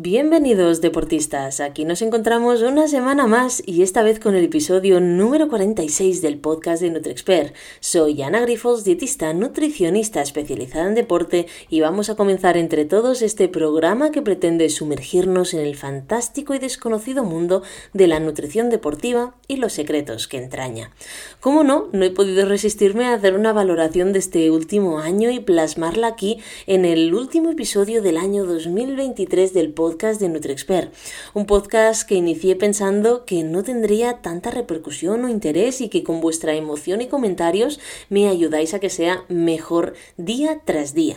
Bienvenidos deportistas, aquí nos encontramos una semana más y esta vez con el episodio número 46 del podcast de NutriExpert. Soy Ana Grifols, dietista nutricionista especializada en deporte y vamos a comenzar entre todos este programa que pretende sumergirnos en el fantástico y desconocido mundo de la nutrición deportiva y los secretos que entraña. Como no, no he podido resistirme a hacer una valoración de este último año y plasmarla aquí en el último episodio del año 2023 del podcast podcast de NutriExpert, un podcast que inicié pensando que no tendría tanta repercusión o interés y que con vuestra emoción y comentarios me ayudáis a que sea mejor día tras día.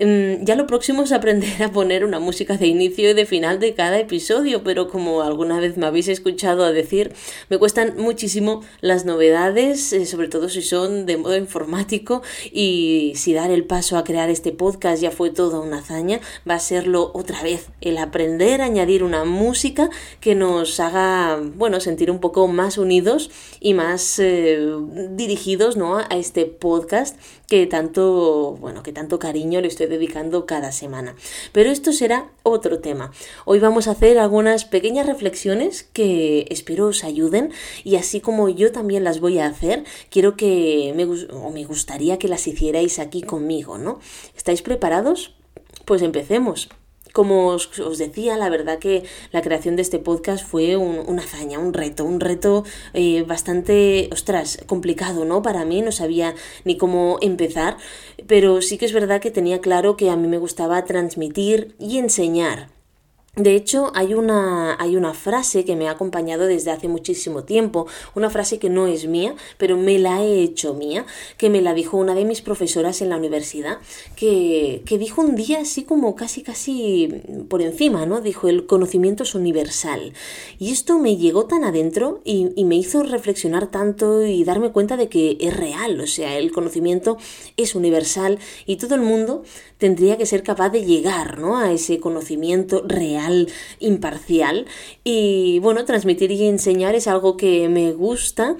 Em, ya lo próximo es aprender a poner una música de inicio y de final de cada episodio, pero como alguna vez me habéis escuchado decir, me cuestan muchísimo las novedades, eh, sobre todo si son de modo informático y si dar el paso a crear este podcast ya fue toda una hazaña, va a serlo otra vez el aprender a añadir una música que nos haga, bueno, sentir un poco más unidos y más eh, dirigidos, ¿no? a este podcast que tanto, bueno, que tanto cariño le estoy dedicando cada semana. Pero esto será otro tema. Hoy vamos a hacer algunas pequeñas reflexiones que espero os ayuden y así como yo también las voy a hacer, quiero que me, o me gustaría que las hicierais aquí conmigo, ¿no? ¿Estáis preparados? Pues empecemos. Como os, decía, la verdad que la creación de este podcast fue una hazaña, un reto, un reto eh, bastante, ostras, complicado, ¿no? Para mí no sabía ni cómo empezar, pero sí que es verdad que tenía claro que a mí me gustaba transmitir y enseñar de hecho, hay una, hay una frase que me ha acompañado desde hace muchísimo tiempo, una frase que no es mía, pero me la he hecho mía, que me la dijo una de mis profesoras en la universidad, que, que dijo un día así como casi casi por encima, ¿no? Dijo, el conocimiento es universal. Y esto me llegó tan adentro y, me hizo reflexionar tanto y darme cuenta de que es real, o sea, el conocimiento es universal y todo el mundo tendría que ser capaz de llegar, ¿no? A ese conocimiento real imparcial. Y bueno, transmitir y enseñar es algo que me gusta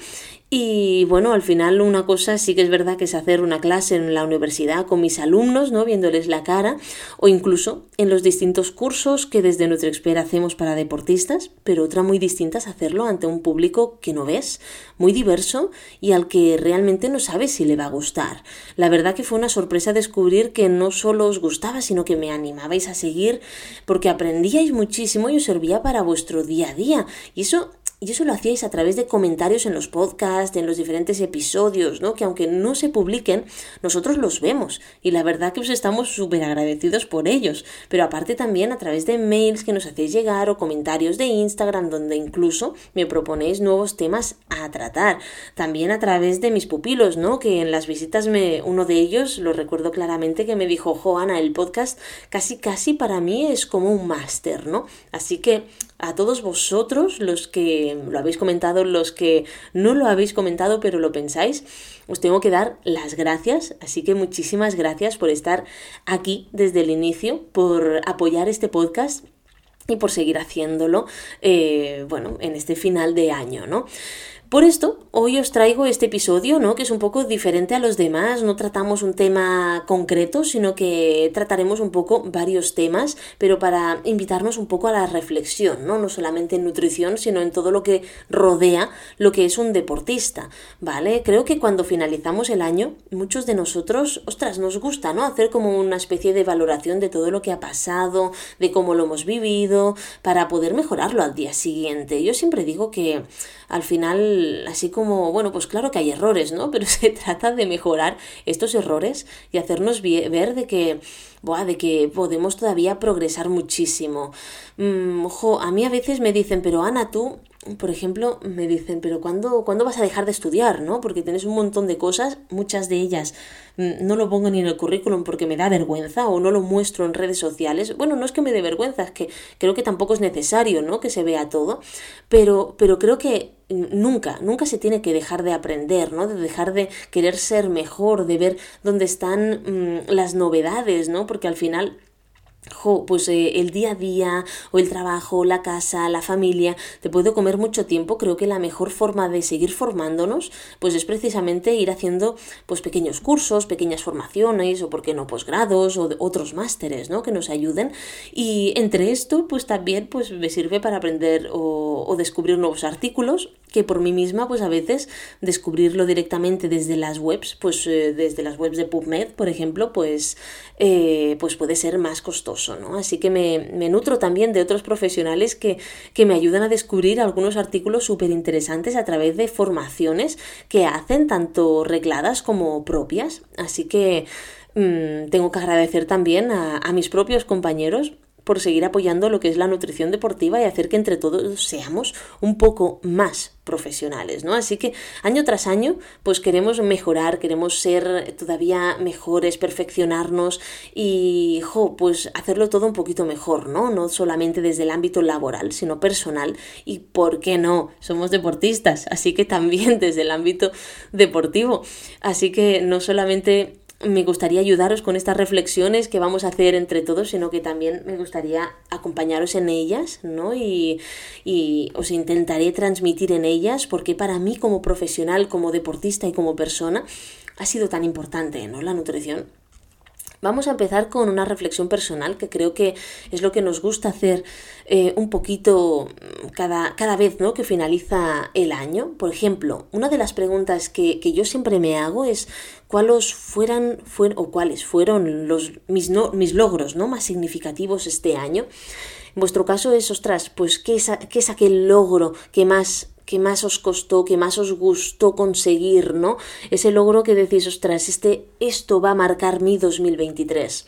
y bueno, al final una cosa sí que es verdad que es hacer una clase en la universidad con mis alumnos, ¿no? Viéndoles la cara, o incluso en los distintos cursos que desde NutriExpert hacemos para deportistas, pero otra muy distinta es hacerlo ante un público que no ves, muy diverso y al que realmente no sabes si le va a gustar. La verdad que fue una sorpresa descubrir que no solo os gustaba, sino que me animabais a seguir porque aprendíais muchísimo y os servía para vuestro día a día. Y eso y eso lo hacíais a través de comentarios en los podcasts, en los diferentes episodios, ¿no? Que aunque no se publiquen, nosotros los vemos. Y la verdad que os estamos súper agradecidos por ellos. Pero aparte también a través de mails que nos hacéis llegar o comentarios de Instagram, donde incluso me proponéis nuevos temas a tratar. También a través de mis pupilos, ¿no? Que en las visitas me, uno de ellos, lo recuerdo claramente, que me dijo, Joana, el podcast casi casi para mí es como un máster, ¿no? Así que a todos vosotros, los que lo habéis comentado, los que no lo habéis comentado pero lo pensáis, os tengo que dar las gracias. Así que muchísimas gracias por estar aquí desde el inicio, por apoyar este podcast y por seguir haciéndolo, eh, bueno, en este final de año, ¿no? Por esto, hoy os traigo este episodio, ¿no? Que es un poco diferente a los demás. No tratamos un tema concreto, sino que trataremos un poco varios temas, pero para invitarnos un poco a la reflexión, ¿no? No solamente en nutrición, sino en todo lo que rodea lo que es un deportista, ¿vale? Creo que cuando finalizamos el año, muchos de nosotros, ostras, nos gusta, ¿no? Hacer como una especie de valoración de todo lo que ha pasado, de cómo lo hemos vivido, para poder mejorarlo al día siguiente. Yo siempre digo que al final, así como, bueno, pues claro que hay errores, ¿no? Pero se trata de mejorar estos errores y hacernos ver de que, buah, de que podemos todavía progresar muchísimo. Mm, ojo, a mí a veces me dicen, pero Ana, tú por ejemplo, me dicen, pero ¿cuándo, ¿cuándo, vas a dejar de estudiar? ¿no? Porque tienes un montón de cosas, muchas de ellas mm, no lo pongo ni en el currículum porque me da vergüenza o no lo muestro en redes sociales. Bueno, no es que me dé vergüenza, es que creo que tampoco es necesario, ¿no? Que se vea todo, pero, pero creo que nunca, nunca se tiene que dejar de aprender, ¿no? De dejar de querer ser mejor, de ver dónde están mm, las novedades, ¿no? Porque al final pues eh, el día a día o el trabajo, la casa, la familia, te puede comer mucho tiempo, creo que la mejor forma de seguir formándonos pues es precisamente ir haciendo pues pequeños cursos, pequeñas formaciones o por qué no posgrados o otros másteres, ¿no? que nos ayuden. Y entre esto pues también pues me sirve para aprender o descubrir nuevos artículos que por mí misma, pues a veces descubrirlo directamente desde las webs, pues eh, desde las webs de PubMed, por ejemplo, pues, eh, pues puede ser más costoso, ¿no? Así que me, me nutro también de otros profesionales que, que me ayudan a descubrir algunos artículos súper interesantes a través de formaciones que hacen tanto regladas como propias. Así que mm, tengo que agradecer también a, a mis propios compañeros por seguir apoyando lo que es la nutrición deportiva y hacer que entre todos seamos un poco más profesionales, ¿no? Así que año tras año, pues queremos mejorar, queremos ser todavía mejores, perfeccionarnos y, jo, pues hacerlo todo un poquito mejor, ¿no? No solamente desde el ámbito laboral, sino personal y, ¿por qué no? Somos deportistas, así que también desde el ámbito deportivo. Así que no solamente me gustaría ayudaros con estas reflexiones que vamos a hacer entre todos, sino que también me gustaría acompañaros en ellas, ¿no? Y, y os intentaré transmitir en ellas porque para mí como profesional, como deportista y como persona ha sido tan importante, ¿no? La nutrición. Vamos a empezar con una reflexión personal que creo que es lo que nos gusta hacer eh, un poquito cada, cada vez ¿no? que finaliza el año. Por ejemplo, una de las preguntas que, que yo siempre me hago es cuáles fueran, o cuáles fueron los, mis, mis logros ¿no? más significativos este año. En vuestro caso es, ostras, pues ¿qué es, qué es aquel logro que más que más os costó, que más os gustó conseguir, ¿no? Ese logro que decís, ostras, este, esto va a marcar mi 2023.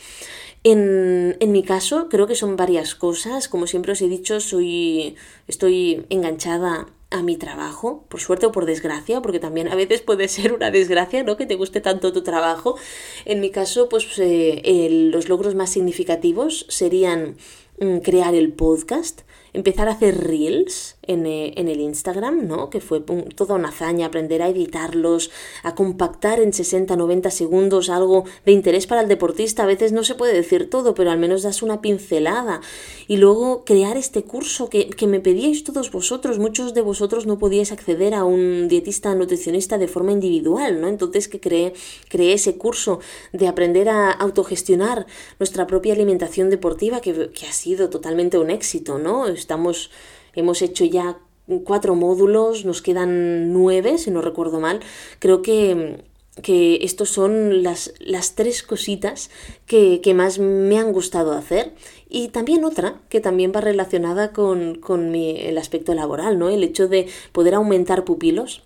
En, en, mi caso, creo que son varias cosas. Como siempre os he dicho, soy, estoy enganchada a mi trabajo, por suerte o por desgracia, porque también a veces puede ser una desgracia, ¿no? Que te guste tanto tu trabajo. En mi caso, pues eh, los logros más significativos serían mm, crear el podcast, empezar a hacer reels, eh, en, el Instagram, ¿no? Que fue toda una hazaña aprender a editarlos, a compactar en 60-90 segundos algo de interés para el deportista. A veces no se puede decir todo, pero al menos das una pincelada. Y luego crear este curso que, que me pedíais todos vosotros. Muchos de vosotros no podíais acceder a un dietista nutricionista de forma individual, ¿no? Entonces que creé, creé ese curso de aprender a autogestionar nuestra propia alimentación deportiva que, que ha sido totalmente un éxito, ¿no? Estamos Hemos hecho ya cuatro módulos, nos quedan nueve, si no recuerdo mal. Creo que, que estos son las, las tres cositas que, que, más me han gustado hacer. Y también otra que también va relacionada con, con mi, el aspecto laboral, ¿no? El hecho de poder aumentar pupilos.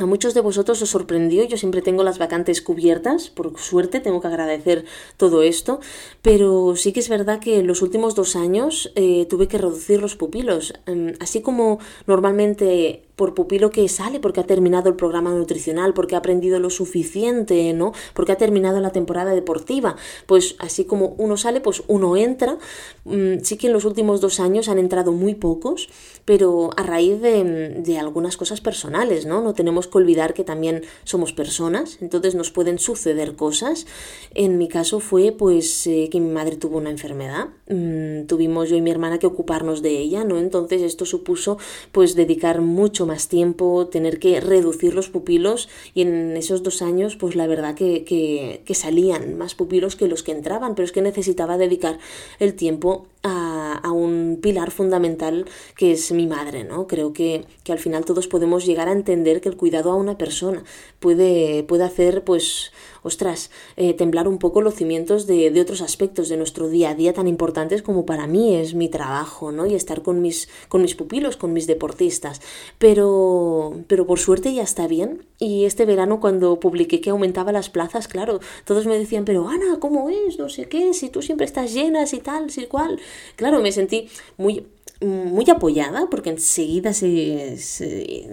A muchos de vosotros os sorprendió, yo siempre tengo las vacantes cubiertas, por suerte tengo que agradecer todo esto, pero sí que es verdad que en los últimos dos años eh, tuve que reducir los pupilos, em, así como normalmente por pupilo que sale porque ha terminado el programa nutricional, porque ha aprendido lo suficiente, ¿no? Porque ha terminado la temporada deportiva. Pues así como uno sale, pues uno entra. Mm, sí que en los últimos dos años han entrado muy pocos, pero a raíz de, algunas cosas personales, ¿no? No tenemos que olvidar que también somos personas, entonces nos pueden suceder cosas. En mi caso fue pues eh, que mi madre tuvo una enfermedad, mm, tuvimos yo y mi hermana que ocuparnos de ella, ¿no? Entonces esto supuso pues dedicar mucho más tiempo, tener que reducir los pupilos y en esos dos años pues la verdad que, que, salían más pupilos que los que entraban, pero es que necesitaba dedicar el tiempo a, a, un pilar fundamental que es mi madre, ¿no? Creo que, que, al final todos podemos llegar a entender que el cuidado a una persona puede, puede hacer pues ostras, eh, temblar un poco los cimientos de, de, otros aspectos de nuestro día a día tan importantes como para mí es mi trabajo, ¿no? Y estar con mis, con mis pupilos, con mis deportistas. Pero, pero por suerte ya está bien. Y este verano cuando publiqué que aumentaba las plazas, claro, todos me decían, pero Ana, ¿cómo es? No sé qué, si tú siempre estás llenas y tal, si cual. Claro, me sentí muy muy apoyada, porque enseguida se,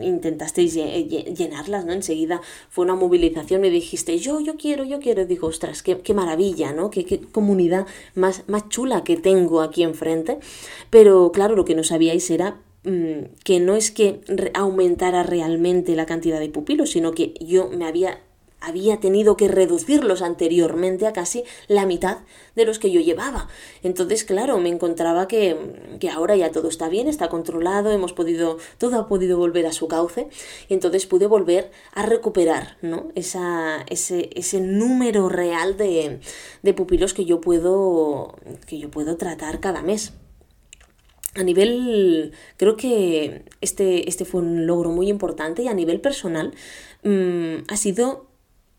intentasteis llenarlas, ¿no? Enseguida fue una movilización y dijiste, yo, yo quiero, yo quiero. digo, ostras, qué, qué maravilla, ¿no? Qué, qué, comunidad más, más chula que tengo aquí enfrente. Pero claro, lo que no sabíais era mm, que no es que aumentara realmente la cantidad de pupilos, sino que yo me había había tenido que reducirlos anteriormente a casi la mitad de los que yo llevaba. Entonces, claro, me encontraba que, que, ahora ya todo está bien, está controlado, hemos podido, todo ha podido volver a su cauce, y entonces pude volver a recuperar, ¿no? Esa, ese, ese número real de, de pupilos que yo puedo, que yo puedo tratar cada mes. A nivel, creo que este, este fue un logro muy importante y a nivel personal mmm, ha sido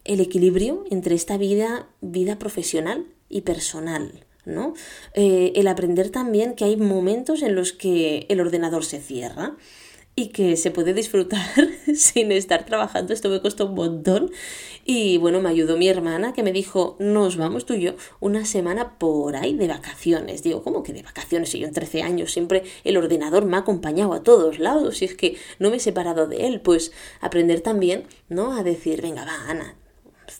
el equilibrio entre esta vida, vida profesional y personal. ¿no? Eh, el aprender también que hay momentos en los que el ordenador se cierra y que se puede disfrutar sin estar trabajando. Esto me costó un montón. Y bueno, me ayudó mi hermana que me dijo, nos vamos tú y yo una semana por ahí de vacaciones. Digo, ¿cómo que de vacaciones? Si yo en 13 años siempre el ordenador me ha acompañado a todos lados y es que no me he separado de él. Pues aprender también, ¿no? A decir, venga, va, Ana,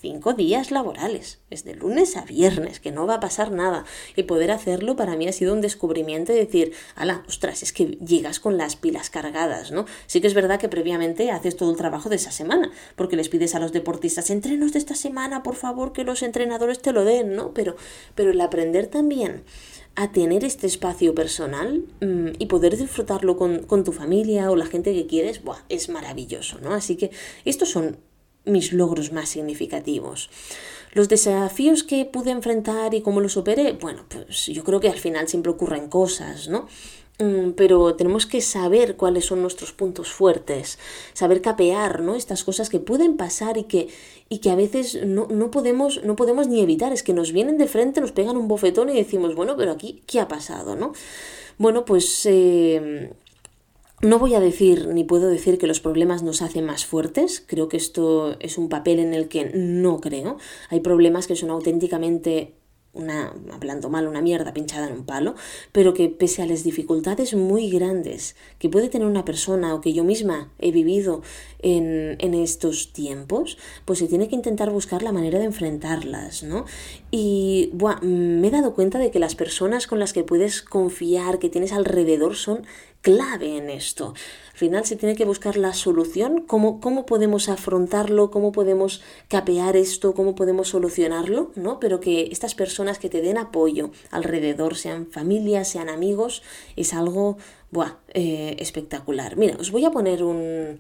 cinco días laborales, es de lunes a viernes, que no va a pasar nada. Y poder hacerlo para mí ha sido un descubrimiento de decir, ala, ostras, es que llegas con las pilas cargadas, ¿no? Sí que es verdad que previamente haces todo el trabajo de esa semana, porque les pides a los deportistas, entrenos de esta semana, por favor, que los entrenadores te lo den, ¿no? Pero, pero el aprender también a tener este espacio personal mmm, y poder disfrutarlo con, con, tu familia o la gente que quieres, buah, es maravilloso, ¿no? Así que estos son mis logros más significativos. Los desafíos que pude enfrentar y cómo los superé, bueno, pues yo creo que al final siempre ocurren cosas, ¿no? Mm, pero tenemos que saber cuáles son nuestros puntos fuertes, saber capear, ¿no? Estas cosas que pueden pasar y que, y que a veces no, no, podemos, no podemos ni evitar, es que nos vienen de frente, nos pegan un bofetón y decimos, bueno, pero aquí, ¿qué ha pasado, no? Bueno, pues eh, no voy a decir ni puedo decir que los problemas nos hacen más fuertes, creo que esto es un papel en el que no creo. Hay problemas que son auténticamente una, hablando mal, una mierda pinchada en un palo, pero que pese a las dificultades muy grandes que puede tener una persona o que yo misma he vivido en, en estos tiempos, pues se tiene que intentar buscar la manera de enfrentarlas, ¿no? Y buah, me he dado cuenta de que las personas con las que puedes confiar, que tienes alrededor, son clave en esto. Al final se tiene que buscar la solución, cómo, cómo podemos afrontarlo, cómo podemos capear esto, cómo podemos solucionarlo, ¿no? Pero que estas personas que te den apoyo alrededor, sean familias, sean amigos, es algo, eh, espectacular. Mira, os voy a poner un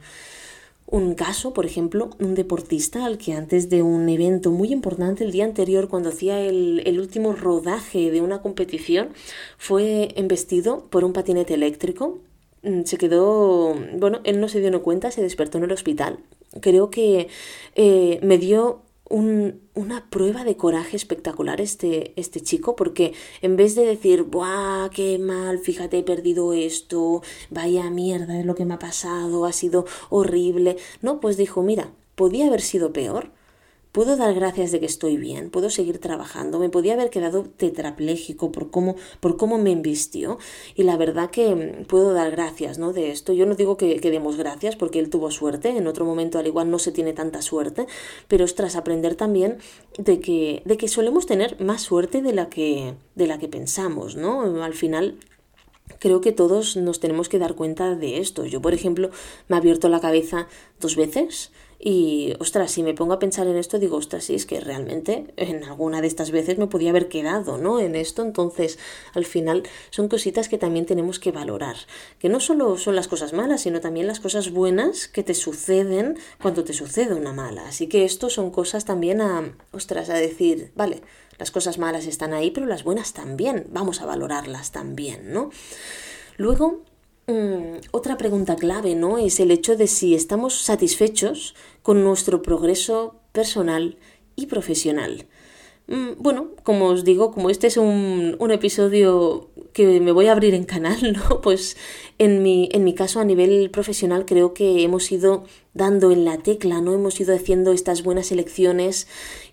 un caso, por ejemplo, un deportista al que antes de un evento muy importante el día anterior, cuando hacía el, el, último rodaje de una competición, fue embestido por un patinete eléctrico. Mm, se quedó, bueno, él no se dio cuenta, se despertó en el hospital. Creo que eh, me dio un, una prueba de coraje espectacular este, este chico, porque en vez de decir, ¡buah, qué mal! Fíjate, he perdido esto, vaya mierda, es lo que me ha pasado, ha sido horrible. No, pues dijo, mira, podía haber sido peor Puedo dar gracias de que estoy bien, puedo seguir trabajando, me podía haber quedado tetrapléjico por cómo, por cómo me embistió y la verdad que mm, puedo dar gracias ¿no? de esto. Yo no digo que, que demos gracias porque él tuvo suerte, en otro momento al igual no se tiene tanta suerte, pero tras aprender también de que, de que solemos tener más suerte de la que, de la que pensamos, ¿no? Al final creo que todos nos tenemos que dar cuenta de esto. Yo, por ejemplo, me he abierto la cabeza dos veces y, ostras, si me pongo a pensar en esto, digo, ostras, sí, es que realmente en alguna de estas veces me podía haber quedado, ¿no? En esto, entonces, al final, son cositas que también tenemos que valorar. Que no solo son las cosas malas, sino también las cosas buenas que te suceden cuando te sucede una mala. Así que esto son cosas también a, ostras, a decir, vale, las cosas malas están ahí, pero las buenas también, vamos a valorarlas también, ¿no? Luego, Mm, otra pregunta clave, ¿no? Es el hecho de si estamos satisfechos con nuestro progreso personal y profesional. Mm, bueno, como os digo, como este es un, un, episodio que me voy a abrir en canal, ¿no? Pues en mi, en mi caso a nivel profesional creo que hemos ido dando en la tecla, ¿no? Hemos ido haciendo estas buenas elecciones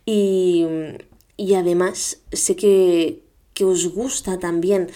y, y además sé que, que os gusta también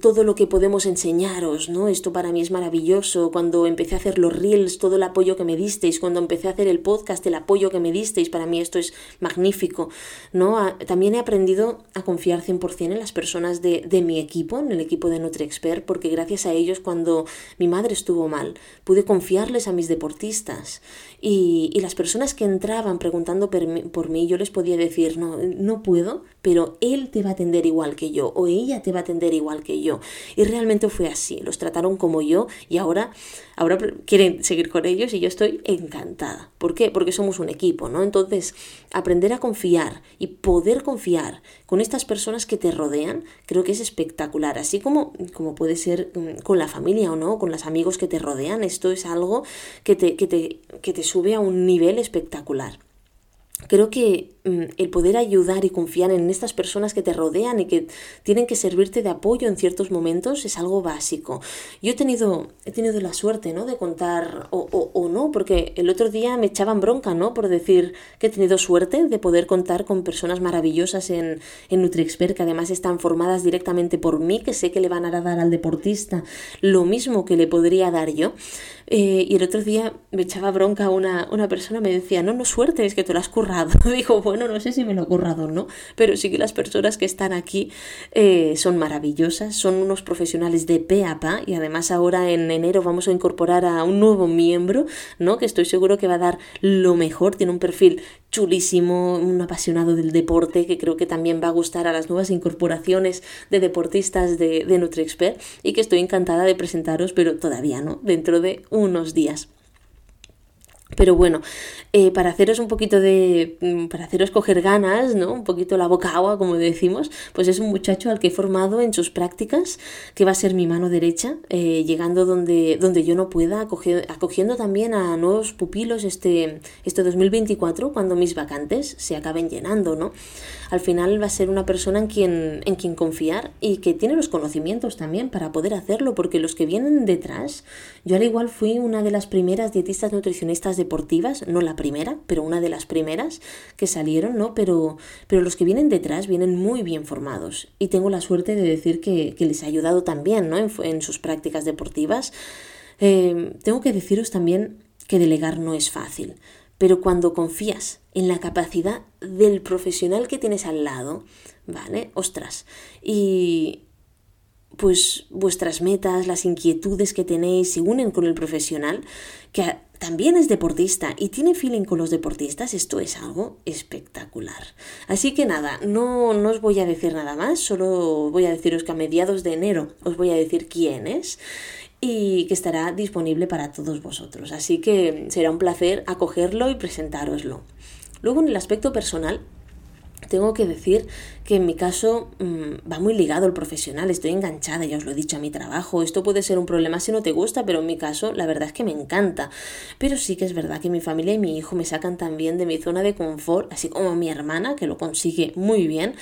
todo lo que podemos enseñaros, ¿no? Esto para mí es maravilloso. Cuando empecé a hacer los reels, todo el apoyo que me disteis, cuando empecé a hacer el podcast, el apoyo que me disteis, para mí esto es magnífico, ¿no? también he aprendido a confiar 100% en las personas de, de mi equipo, en el equipo de NutriExpert, porque gracias a ellos cuando mi madre estuvo mal, pude confiarles a mis deportistas y, y las personas que entraban preguntando por mí, yo les podía decir, no, no puedo, pero él te va a atender igual que yo o ella te va a atender igual que yo. Y realmente fue así, los trataron como yo y ahora, ahora quieren seguir con ellos y yo estoy encantada. ¿Por qué? Porque somos un equipo, ¿no? Entonces, aprender a confiar y poder confiar con estas personas que te rodean, creo que es espectacular. Así como, como puede ser mm, con la familia o no, con los amigos que te rodean, esto es algo que te, que te, que te sube a un nivel espectacular. Creo que el poder ayudar y confiar en estas personas que te rodean y que tienen que servirte de apoyo en ciertos momentos es algo básico. Yo he tenido, he tenido la suerte, ¿no? De contar, o, o, no, porque el otro día me echaban bronca, ¿no? Por decir que he tenido suerte de poder contar con personas maravillosas en, en NutriExpert, que además están formadas directamente por mí, que sé que le van a dar al deportista lo mismo que le podría dar yo. Eh, y el otro día me echaba bronca una, una persona, me decía, no, no suerte, es que te lo has currado. Digo, bueno, no sé si me lo he currado o no, pero sí que las personas que están aquí eh, son maravillosas, son unos profesionales de pe a y además ahora en enero vamos a incorporar a un nuevo miembro, ¿no? Que estoy seguro que va a dar lo mejor, tiene un perfil chulísimo, un apasionado del deporte que creo que también va a gustar a las nuevas incorporaciones de deportistas de, de NutriExpert y que estoy encantada de presentaros, pero todavía no, dentro de unos días. Pero bueno, eh, para haceros un poquito de. Mm, para haceros coger ganas, ¿no? Un poquito la boca agua, como decimos, pues es un muchacho al que he formado en sus prácticas, que va a ser mi mano derecha, eh, llegando donde, donde yo no pueda, acogiendo, también a nuevos pupilos este, este 2024, cuando mis vacantes se acaben llenando, ¿no? Al final va a ser una persona en quien, en quien confiar y que tiene los conocimientos también para poder hacerlo, porque los que vienen detrás, yo al igual fui una de las primeras dietistas nutricionistas deportivas, no la primera, pero una de las primeras que salieron, ¿no? Pero, pero los que vienen detrás vienen muy bien formados y tengo la suerte de decir que, les ha ayudado también, ¿no? En, sus prácticas deportivas. Eh, tengo que deciros también que delegar no es fácil, pero cuando confías en la capacidad del profesional que tienes al lado, ¿vale? Ostras, y, pues vuestras metas, las inquietudes que tenéis se unen con el profesional, que también es deportista y tiene feeling con los deportistas, esto es algo espectacular. Así que nada, no, no os voy a decir nada más, solo voy a deciros que a mediados de enero os voy a decir quién es y que estará disponible para todos vosotros. Así que será un placer acogerlo y presentároslo. Luego en el aspecto personal, tengo que decir que en mi caso mm, va muy ligado el profesional, estoy enganchada, ya os lo he dicho, a mi trabajo. Esto puede ser un problema si no te gusta, pero en mi caso la verdad es que me encanta. Pero sí que es verdad que mi familia y mi hijo me sacan también de mi zona de confort, así como mi hermana, que lo consigue muy bien.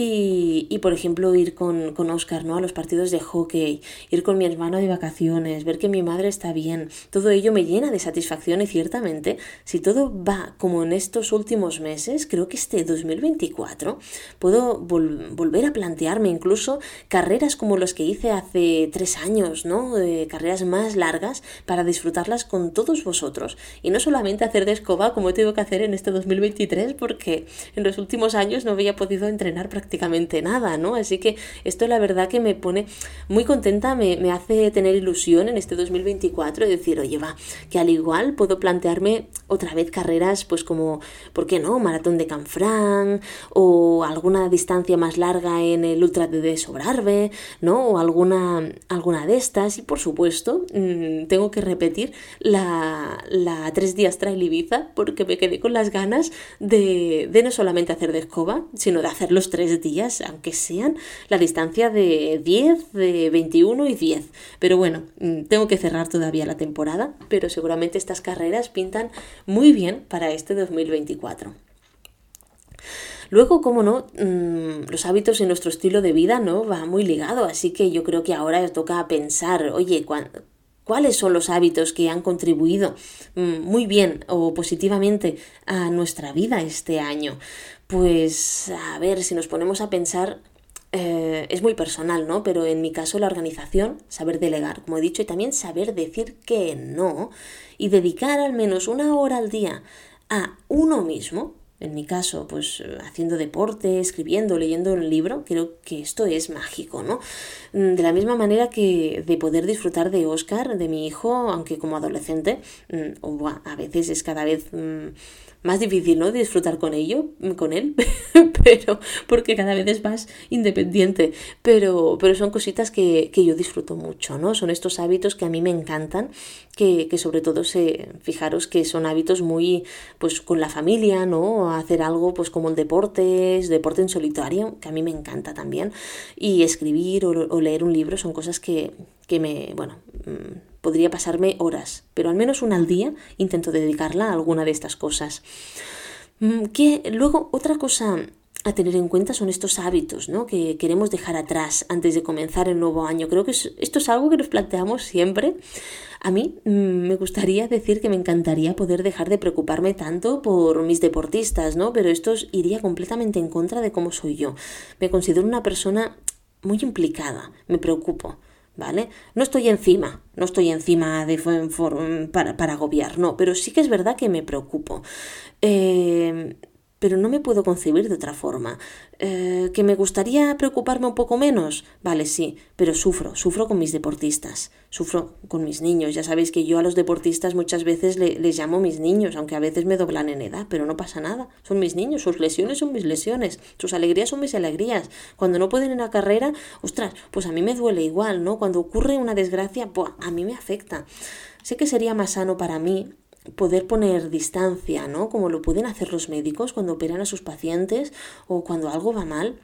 Y, por ejemplo, ir con, con, Oscar ¿no? a los partidos de hockey, ir con mi hermano de vacaciones, ver que mi madre está bien, todo ello me llena de satisfacción y ciertamente, si todo va como en estos últimos meses, creo que este 2024 puedo volver a plantearme incluso carreras como las que hice hace tres años, ¿no? carreras más largas para disfrutarlas con todos vosotros y no solamente hacer de escoba como tengo que hacer en este 2023 porque en los últimos años no había podido entrenar prácticamente nada, ¿no? Así que esto la verdad que me pone muy contenta, me, me hace tener ilusión en este 2024 y decir, oye, va, que al igual puedo plantearme otra vez carreras, pues como, ¿por qué no? Maratón de Canfrán o alguna distancia más larga en el Ultra de Sobrarbe, ¿no? O alguna, alguna de estas y por supuesto mm, tengo que repetir la, la tres días trail Ibiza porque me quedé con las ganas de, de no solamente hacer de escoba, sino de hacer los tres días, aunque sean la distancia de 10, de 21 y 10. Pero bueno, mm, tengo que cerrar todavía la temporada, pero seguramente estas carreras pintan muy bien para este 2024. Luego, como no, mm, los hábitos en nuestro estilo de vida no va muy ligado, así que yo creo que ahora toca pensar, oye, ¿cuáles son los hábitos que han contribuido mm, muy bien o positivamente a nuestra vida este año? Pues a ver, si nos ponemos a pensar, eh, es muy personal, ¿no? Pero en mi caso la organización, saber delegar, como he dicho, y también saber decir que no y dedicar al menos una hora al día a uno mismo, en mi caso, pues haciendo deporte, escribiendo, leyendo un libro, creo que esto es mágico, ¿no? Mm, de la misma manera que de poder disfrutar de Oscar, de mi hijo, aunque como adolescente, mm, a veces es cada vez mm, más difícil, ¿no? disfrutar con ello, con él, pero porque cada vez es más independiente. Pero, pero son cositas que, que, yo disfruto mucho, ¿no? Son estos hábitos que a mí me encantan, que, que sobre todo se, fijaros que son hábitos muy, pues con la familia, ¿no? Hacer algo, pues como el deporte, deporte en solitario, que a mí me encanta también. Y escribir o, o leer un libro son cosas que, que me, bueno, mm, podría pasarme horas, pero al menos una al día intento dedicarla a alguna de estas cosas. Mm, que luego otra cosa a tener en cuenta son estos hábitos ¿no? que queremos dejar atrás antes de comenzar el nuevo año. Creo que esto es algo que nos planteamos siempre. A mí mm, me gustaría decir que me encantaría poder dejar de preocuparme tanto por mis deportistas, ¿no? pero esto iría completamente en contra de cómo soy yo. Me considero una persona muy implicada, me preocupo. ¿Vale? No estoy encima, no estoy encima de, para, para agobiar, no, pero sí que es verdad que me preocupo. Eh, pero no me puedo concebir de otra forma. Eh, ¿Que me gustaría preocuparme un poco menos? Vale, sí, pero sufro, sufro con mis deportistas, sufro con mis niños. Ya sabéis que yo a los deportistas muchas veces les llamo mis niños, aunque a veces me doblan en edad, pero no pasa nada. Son mis niños, sus lesiones son mis lesiones, sus alegrías son mis alegrías. Cuando no pueden en la carrera, ostras, pues a mí me duele igual, ¿no? Cuando ocurre una desgracia, pues a mí me afecta. Sé que sería más sano para mí poder poner distancia, ¿no? Como lo pueden hacer los médicos cuando operan a sus pacientes o cuando algo va mal.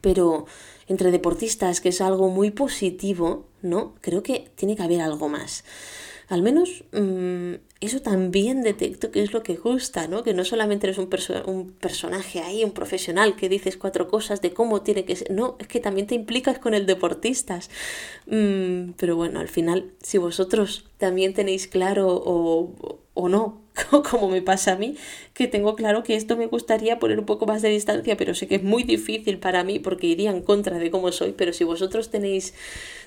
Pero entre deportistas, que es algo muy positivo, ¿no? Creo que tiene que haber algo más. Al menos mm, eso también detecto que es lo que gusta, ¿no? Que no solamente eres un, un, personaje ahí, un profesional que dices cuatro cosas de cómo tiene que ser, no, es que también te implicas con el deportistas. Mm, pero bueno, al final, si vosotros también tenéis claro o, o no, como me pasa a mí, que tengo claro que esto me gustaría poner un poco más de distancia, pero sé que es muy difícil para mí porque iría en contra de cómo soy, pero si vosotros tenéis,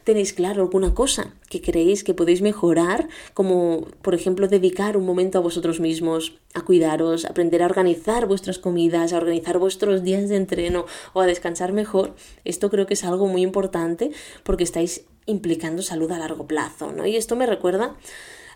tenéis claro alguna cosa que creéis que podéis mejorar, como por ejemplo dedicar un momento a vosotros mismos, a cuidaros, aprender a organizar vuestras comidas, a organizar vuestros días de entreno o a descansar mejor, esto creo que es algo muy importante porque estáis implicando salud a largo plazo, ¿no? Y esto me recuerda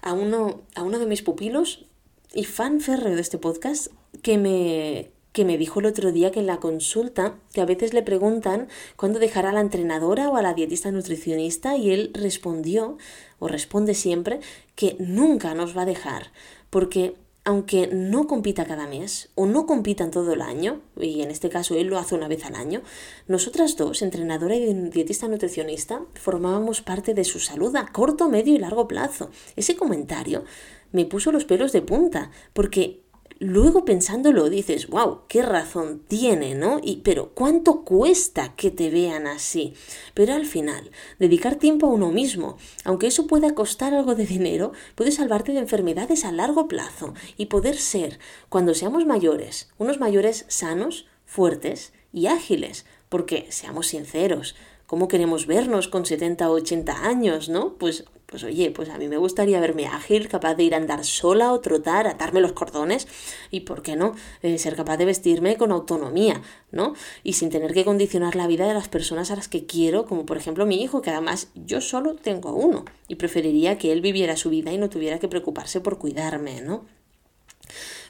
a uno, a uno de mis pupilos y fan férreo de este podcast que me, que me dijo el otro día que en la consulta, que a veces le preguntan cuándo dejará a la entrenadora o a la dietista nutricionista y él respondió, o responde siempre, que nunca nos va a dejar, porque aunque no compita cada mes o no compitan todo el año, y en este caso él lo hace una vez al año, nosotras dos, entrenadora y dietista nutricionista, formábamos parte de su salud a corto, medio y largo plazo. Ese comentario me puso los pelos de punta, porque luego pensándolo dices, wow, qué razón tiene, ¿no? Y, pero ¿cuánto cuesta que te vean así? Pero al final, dedicar tiempo a uno mismo, aunque eso pueda costar algo de dinero, puede salvarte de enfermedades a largo plazo y poder ser, cuando seamos mayores, unos mayores sanos, fuertes y ágiles, porque, seamos sinceros, ¿cómo queremos vernos con 70 o 80 años, no? Pues pues oye, pues a mí me gustaría verme ágil, capaz de ir a andar sola o trotar, atarme los cordones y, ¿por qué no?, eh, ser capaz de vestirme con autonomía, ¿no? Y sin tener que condicionar la vida de las personas a las que quiero, como por ejemplo mi hijo, que además yo solo tengo uno y preferiría que él viviera su vida y no tuviera que preocuparse por cuidarme, ¿no?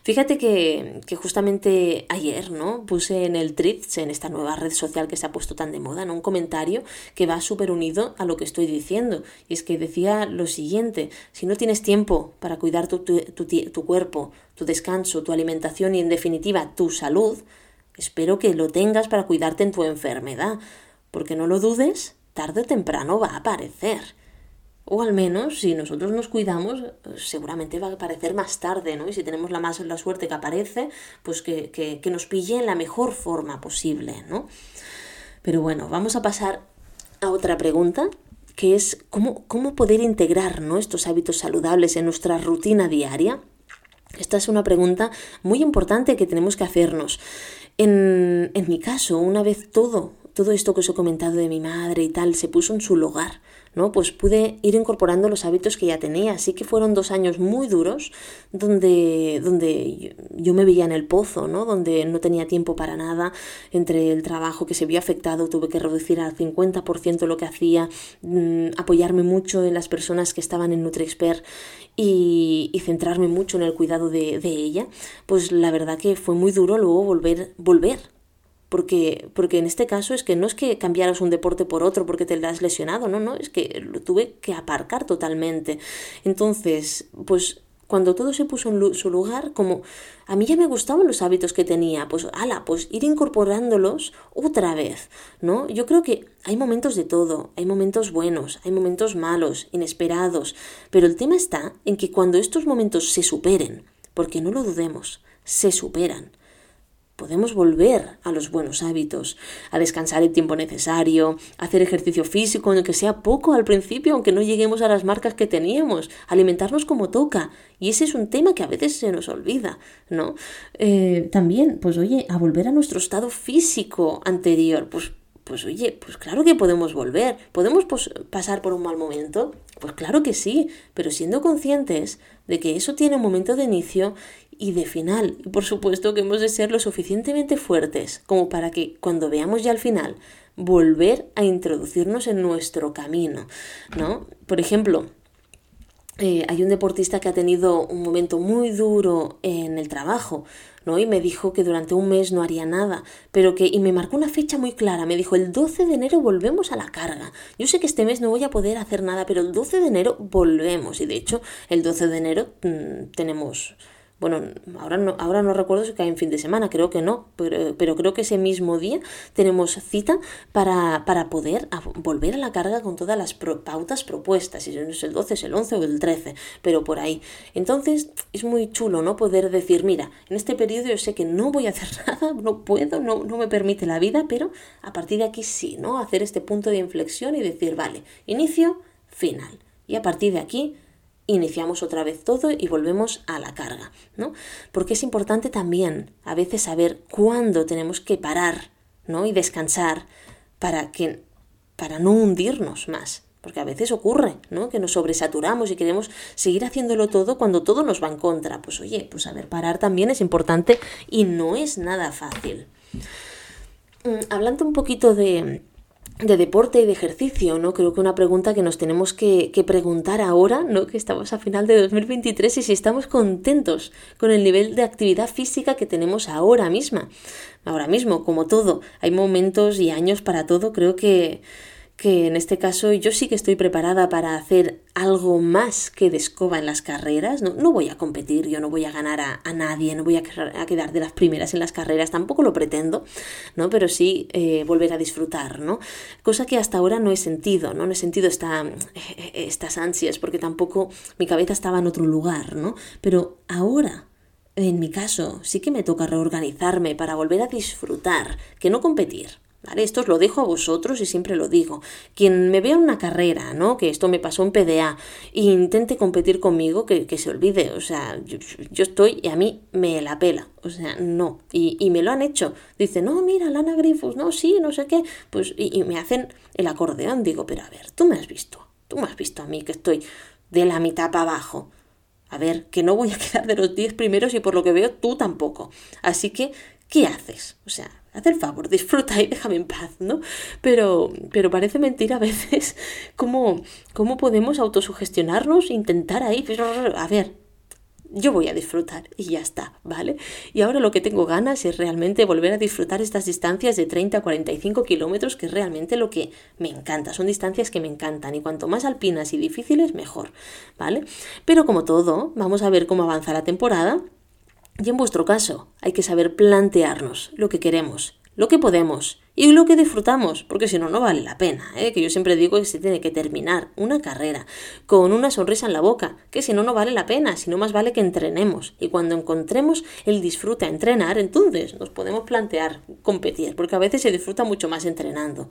Fíjate que, justamente ayer, ¿no? Puse en el Threads, en esta nueva red social que se ha puesto tan de moda, ¿no? Un comentario que va súper unido a lo que estoy diciendo. Y es que decía lo siguiente, si no tienes tiempo para cuidar tu, tu cuerpo, tu descanso, tu alimentación y en definitiva tu salud, espero que lo tengas para cuidarte en tu enfermedad. Porque no lo dudes, tarde o temprano va a aparecer. O al menos, si nosotros nos cuidamos, seguramente va a aparecer más tarde, ¿no? Y si tenemos la más la suerte que aparece, pues que, que, nos pille en la mejor forma posible, ¿no? Pero bueno, vamos a pasar a otra pregunta, que es cómo, cómo poder integrar ¿no? estos hábitos saludables en nuestra rutina diaria. Esta es una pregunta muy importante que tenemos que hacernos. En, en mi caso, una vez todo todo esto que os he comentado de mi madre y tal se puso en su lugar, ¿no? Pues pude ir incorporando los hábitos que ya tenía. Así que fueron dos años muy duros donde, donde yo me veía en el pozo, ¿no? Donde no tenía tiempo para nada. Entre el trabajo que se vio afectado, tuve que reducir al 50% lo que hacía, mm, apoyarme mucho en las personas que estaban en NutriExpert y, y centrarme mucho en el cuidado de, de ella. Pues la verdad que fue muy duro luego volver, volver porque, porque en este caso es que no es que cambiaras un deporte por otro porque te lo has lesionado, no, no, es que lo tuve que aparcar totalmente. Entonces, pues cuando todo se puso en su lugar, como a mí ya me gustaban los hábitos que tenía, pues ala, pues ir incorporándolos otra vez, ¿no? Yo creo que hay momentos de todo, hay momentos buenos, hay momentos malos, inesperados, pero el tema está en que cuando estos momentos se superen, porque no lo dudemos, se superan, podemos volver a los buenos hábitos, a descansar el tiempo necesario, a hacer ejercicio físico, aunque sea poco al principio, aunque no lleguemos a las marcas que teníamos, alimentarnos como toca. Y ese es un tema que a veces se nos olvida, ¿no? Eh, también, pues oye, a volver a nuestro estado físico anterior, pues pues oye, pues claro que podemos volver. ¿Podemos pasar por un mal momento? Pues claro que sí, pero siendo conscientes de que eso tiene un momento de inicio y de final. Y por supuesto que hemos de ser lo suficientemente fuertes como para que cuando veamos ya el final, volver a introducirnos en nuestro camino, ¿no? Por ejemplo, eh, hay un deportista que ha tenido un momento muy duro en el trabajo, ¿no? Y me dijo que durante un mes no haría nada, pero que, y me marcó una fecha muy clara, me dijo, el 12 de enero volvemos a la carga. Yo sé que este mes no voy a poder hacer nada, pero el 12 de enero volvemos. Y de hecho, el 12 de enero mm, tenemos bueno, ahora no, ahora no recuerdo si cae en fin de semana, creo que no, pero, pero creo que ese mismo día tenemos cita para, para poder volver a la carga con todas las pautas propuestas, si no es el 12, es el 11 o el 13, pero por ahí. Entonces es muy chulo, ¿no? Poder decir, mira, en este periodo yo sé que no voy a hacer nada, no puedo, no, no me permite la vida, pero a partir de aquí sí, ¿no? Hacer este punto de inflexión y decir, vale, inicio, final. Y a partir de aquí iniciamos otra vez todo y volvemos a la carga, ¿no? Porque es importante también a veces saber cuándo tenemos que parar, ¿no? Y descansar para que para no hundirnos más, porque a veces ocurre, ¿no? Que nos sobresaturamos y queremos seguir haciéndolo todo cuando todo nos va en contra. Pues oye, pues saber parar también es importante y no es nada fácil. Mm, hablando un poquito de, de deporte y de ejercicio, ¿no? Creo que una pregunta que nos tenemos que, que, preguntar ahora, ¿no? Que estamos a final de 2023 y si estamos contentos con el nivel de actividad física que tenemos ahora misma. Ahora mismo, como todo, hay momentos y años para todo, creo que que en este caso yo sí que estoy preparada para hacer algo más que de escoba en las carreras. No, no voy a competir, yo no voy a ganar a, nadie, no voy a, quedar de las primeras en las carreras, tampoco lo pretendo, ¿no? Pero sí eh, volver a disfrutar, ¿no? Cosa que hasta ahora no he sentido, ¿no? No he sentido esta, eh, estas ansias, porque tampoco mi cabeza estaba en otro lugar, ¿no? Pero ahora en mi caso, sí que me toca reorganizarme para volver a disfrutar, que no competir. ¿Vale? Esto os lo dejo a vosotros y siempre lo digo. Quien me vea en una carrera, ¿no? Que esto me pasó en PDA, e intente competir conmigo, que, se olvide. O sea, yo, estoy y a mí me la pela. O sea, no. Y, y me lo han hecho. Dice, no, mira, Lana Grifos, no, sí, no sé qué. Pues, y, y me hacen el acordeón. Digo, pero a ver, tú me has visto. Tú me has visto a mí que estoy de la mitad para abajo. A ver, que no voy a quedar de los 10 primeros y por lo que veo tú tampoco. Así que, ¿qué haces? O sea, haz el favor, disfruta y déjame en paz, ¿no? Pero, pero parece mentira a veces cómo, cómo podemos autosugestionarnos, intentar ahí, a ver, yo voy a disfrutar y ya está, ¿vale? Y ahora lo que tengo ganas es realmente volver a disfrutar estas distancias de 30 a 45 kilómetros, que es realmente lo que me encanta. Son distancias que me encantan y cuanto más alpinas y difíciles, mejor, ¿vale? Pero como todo, vamos a ver cómo avanza la temporada y en vuestro caso, hay que saber plantearnos lo que queremos, lo que podemos y lo que disfrutamos, porque si no, no vale la pena. ¿eh? Que yo siempre digo que se tiene que terminar una carrera con una sonrisa en la boca, que si no, no vale la pena, si no más vale que entrenemos. Y cuando encontremos el disfrute a entrenar, entonces nos podemos plantear competir, porque a veces se disfruta mucho más entrenando.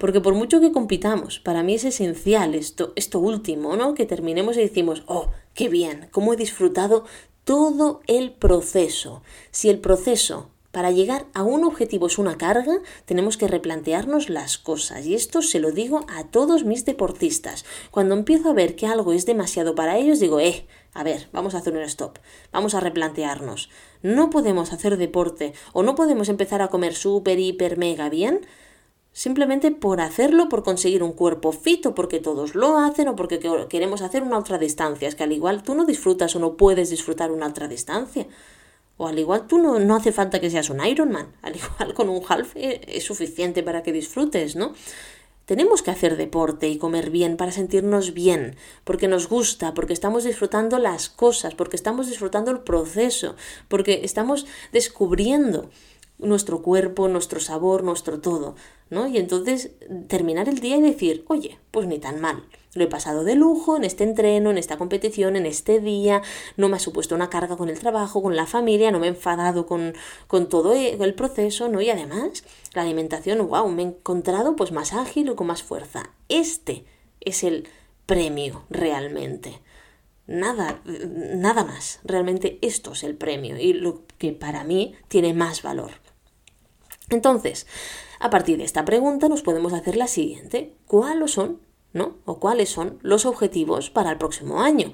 Porque por mucho que compitamos, para mí es esencial esto, esto último, ¿no? Que terminemos y decimos, oh, qué bien, cómo he disfrutado todo el proceso. Si el proceso para llegar a un objetivo es una carga, tenemos que replantearnos las cosas. Y esto se lo digo a todos mis deportistas. Cuando empiezo a ver que algo es demasiado para ellos, digo, eh, a ver, vamos a hacer un stop, vamos a replantearnos. No podemos hacer deporte o no podemos empezar a comer súper, hiper, mega bien simplemente por hacerlo, por conseguir un cuerpo fito, porque todos lo hacen o porque queremos hacer una otra distancia. Es que al igual tú no disfrutas o no puedes disfrutar una otra distancia. O al igual tú no, no hace falta que seas un Ironman, al igual con un half eh, es suficiente para que disfrutes, ¿no? Tenemos que hacer deporte y comer bien para sentirnos bien, porque nos gusta, porque estamos disfrutando las cosas, porque estamos disfrutando el proceso, porque estamos descubriendo nuestro cuerpo, nuestro sabor, nuestro todo, ¿no? Y entonces terminar el día y decir, oye, pues ni tan mal. Lo he pasado de lujo en este entreno, en esta competición, en este día, no me ha supuesto una carga con el trabajo, con la familia, no me he enfadado con, con todo e, el proceso, ¿no? Y además, la alimentación, wow, me he encontrado pues más ágil y con más fuerza. Este es el premio realmente. Nada, nada más. Realmente esto es el premio y lo que para mí tiene más valor. Entonces, a partir de esta pregunta nos podemos hacer la siguiente. ¿Cuáles son, no? O cuáles son los objetivos para el próximo año?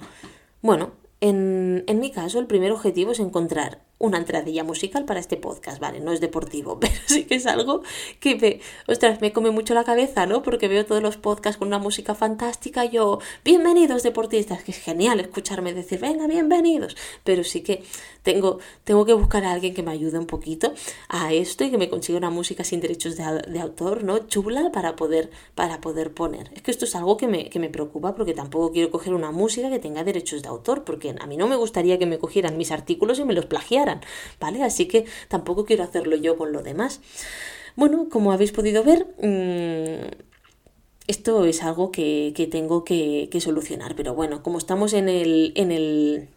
Bueno, en, en mi caso, el primer objetivo es encontrar una entradilla musical para este podcast, ¿vale? No es deportivo, pero sí que es algo que me, ostras, me come mucho la cabeza, ¿no? Porque veo todos los podcasts con una música fantástica, yo, bienvenidos deportistas, que es genial escucharme decir, venga, bienvenidos, pero sí que tengo, tengo que buscar a alguien que me ayude un poquito a esto y que me consiga una música sin derechos de, autor, ¿no? Chula para poder, para poder poner. Es que esto es algo que me, que me preocupa porque tampoco quiero coger una música que tenga derechos de autor, porque a mí no me gustaría que me cogieran mis artículos y me los plagiaran ¿vale? Así que tampoco quiero hacerlo yo con lo demás. Bueno, como habéis podido ver, mm, esto es algo que, tengo que, que, solucionar, pero bueno, como estamos en el, en el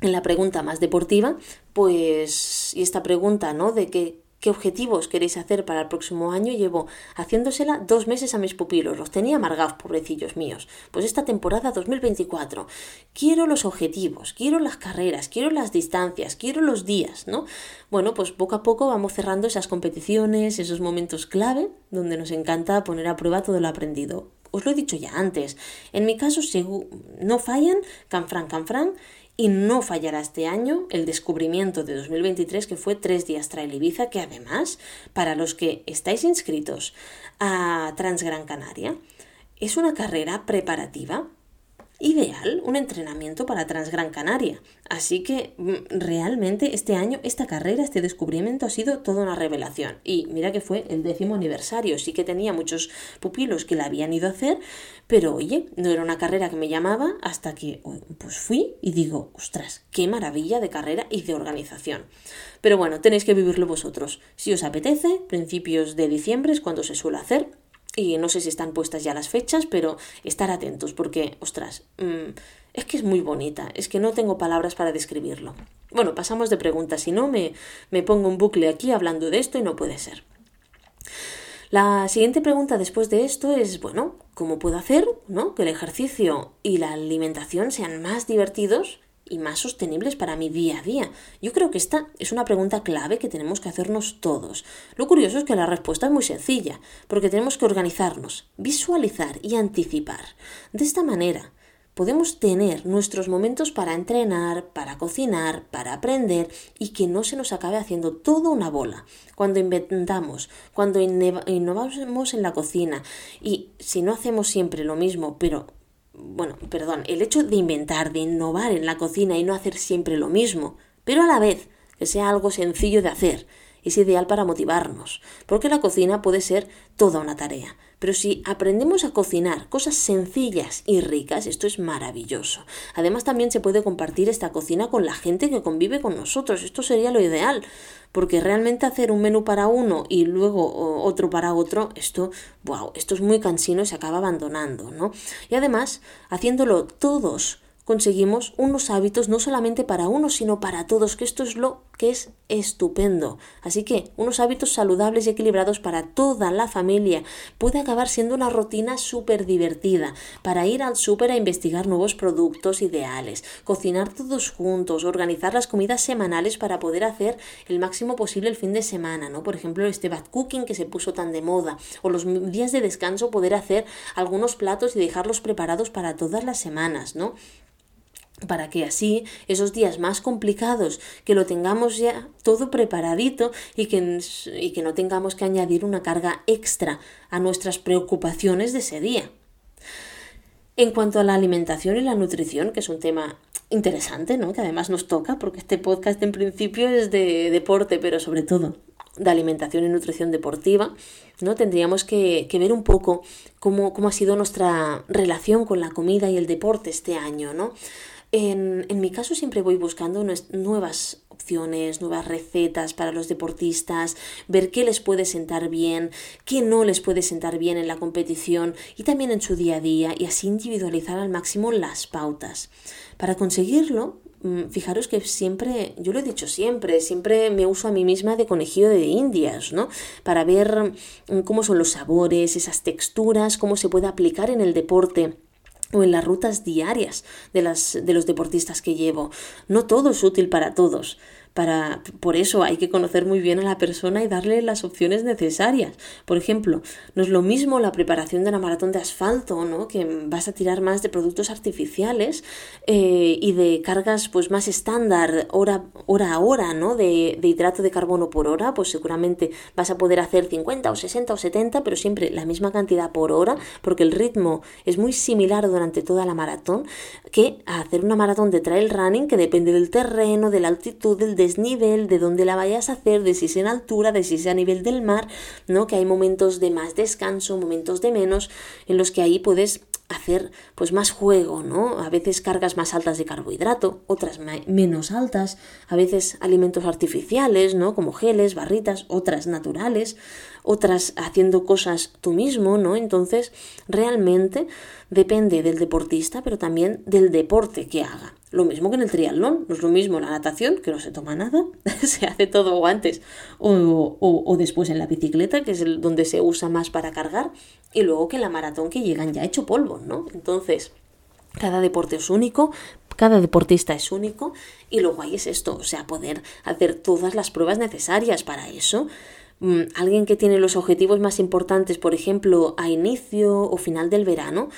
en la pregunta más deportiva, pues, y esta pregunta, ¿no? De que qué objetivos queréis hacer para el próximo año, llevo haciéndosela dos meses a mis pupilos, los tenía amargados, pobrecillos míos. Pues esta temporada 2024, quiero los objetivos, quiero las carreras, quiero las distancias, quiero los días, ¿no? Bueno, pues poco a poco vamos cerrando esas competiciones, esos momentos clave, donde nos encanta poner a prueba todo lo aprendido. Os lo he dicho ya antes, en mi caso no fallan, canfran, canfran, y no fallará este año el descubrimiento de 2023 que fue tres días Trail Ibiza, que además, para los que estáis inscritos a Transgran Canaria, es una carrera preparativa ideal un entrenamiento para Transgran Canaria. Así que mm, realmente este año, esta carrera, este descubrimiento ha sido toda una revelación. Y mira que fue el décimo aniversario, sí que tenía muchos pupilos que la habían ido a hacer, pero oye, no era una carrera que me llamaba hasta que pues fui y digo, ostras, qué maravilla de carrera y de organización. Pero bueno, tenéis que vivirlo vosotros. Si os apetece, principios de diciembre es cuando se suele hacer y no sé si están puestas ya las fechas, pero estar atentos porque, ostras, mm, es que es muy bonita, es que no tengo palabras para describirlo. Bueno, pasamos de preguntas, si no me, me pongo un bucle aquí hablando de esto y no puede ser. La siguiente pregunta después de esto es, bueno, ¿cómo puedo hacer ¿no? que el ejercicio y la alimentación sean más divertidos y más sostenibles para mi día a día? Yo creo que esta es una pregunta clave que tenemos que hacernos todos. Lo curioso es que la respuesta es muy sencilla, porque tenemos que organizarnos, visualizar y anticipar. De esta manera, podemos tener nuestros momentos para entrenar, para cocinar, para aprender y que no se nos acabe haciendo toda una bola. Cuando inventamos, cuando innovamos en la cocina y si no hacemos siempre lo mismo, pero bueno, perdón, el hecho de inventar, de innovar en la cocina y no hacer siempre lo mismo, pero a la vez que sea algo sencillo de hacer, es ideal para motivarnos, porque la cocina puede ser toda una tarea. Pero si aprendemos a cocinar cosas sencillas y ricas, esto es maravilloso. Además también se puede compartir esta cocina con la gente que convive con nosotros. Esto sería lo ideal, porque realmente hacer un menú para uno y luego otro para otro, esto, wow, esto es muy cansino y se acaba abandonando, ¿no? Y además, haciéndolo todos conseguimos unos hábitos no solamente para uno, sino para todos, que esto es lo que es estupendo. Así que unos hábitos saludables y equilibrados para toda la familia puede acabar siendo una rutina súper divertida para ir al súper a investigar nuevos productos ideales, cocinar todos juntos, organizar las comidas semanales para poder hacer el máximo posible el fin de semana, ¿no? Por ejemplo, este bad cooking que se puso tan de moda o los días de descanso poder hacer algunos platos y dejarlos preparados para todas las semanas, ¿no? Para que así esos días más complicados que lo tengamos ya todo preparadito y que, y que no tengamos que añadir una carga extra a nuestras preocupaciones de ese día. En cuanto a la alimentación y la nutrición, que es un tema interesante, ¿no? que además nos toca, porque este podcast en principio es de deporte, pero sobre todo de alimentación y nutrición deportiva, ¿no? Tendríamos que, ver un poco cómo, cómo, ha sido nuestra relación con la comida y el deporte este año, ¿no? En, mi caso siempre voy buscando nuevas opciones, nuevas recetas para los deportistas, ver qué les puede sentar bien, qué no les puede sentar bien en la competición y también en su día a día y así individualizar al máximo las pautas. Para conseguirlo, mm, fijaros que siempre, yo lo he dicho siempre, siempre me uso a mí misma de conejillo de indias, ¿no? Para ver mm, cómo son los sabores, esas texturas, cómo se puede aplicar en el deporte o en las rutas diarias de, las, de los deportistas que llevo. No todo es útil para todos. Para, por eso hay que conocer muy bien a la persona y darle las opciones necesarias. Por ejemplo, no es lo mismo la preparación de una maratón de asfalto, ¿no? que vas a tirar más de productos artificiales eh, y de cargas pues, más estándar, hora, hora a hora, ¿no? de, de hidrato de carbono por hora, pues seguramente vas a poder hacer 50 o 60 o 70, pero siempre la misma cantidad por hora, porque el ritmo es muy similar durante toda la maratón que hacer una maratón de trail running que depende del terreno, de la altitud, del desnivel, de dónde la vayas a hacer, de si es en altura, de si es a nivel del mar, ¿no? Que hay momentos de más descanso, momentos de menos, en los que ahí puedes hacer pues más juego, ¿no? A veces cargas más altas de carbohidrato, otras menos altas, a veces alimentos artificiales, ¿no? Como geles, barritas, otras naturales, otras haciendo cosas tú mismo, ¿no? Entonces, realmente depende del deportista, pero también del deporte que haga. Lo mismo que en el triatlón, no es lo mismo la natación, que no se toma nada, se hace todo antes o, o, después en la bicicleta, que es el, donde se usa más para cargar, y luego que la maratón que llegan ya hecho polvo, ¿no? Entonces, cada deporte es único, cada deportista es único, y lo guay es esto, o sea, poder hacer todas las pruebas necesarias para eso. Mm, alguien que tiene los objetivos más importantes, por ejemplo, a inicio o final del verano,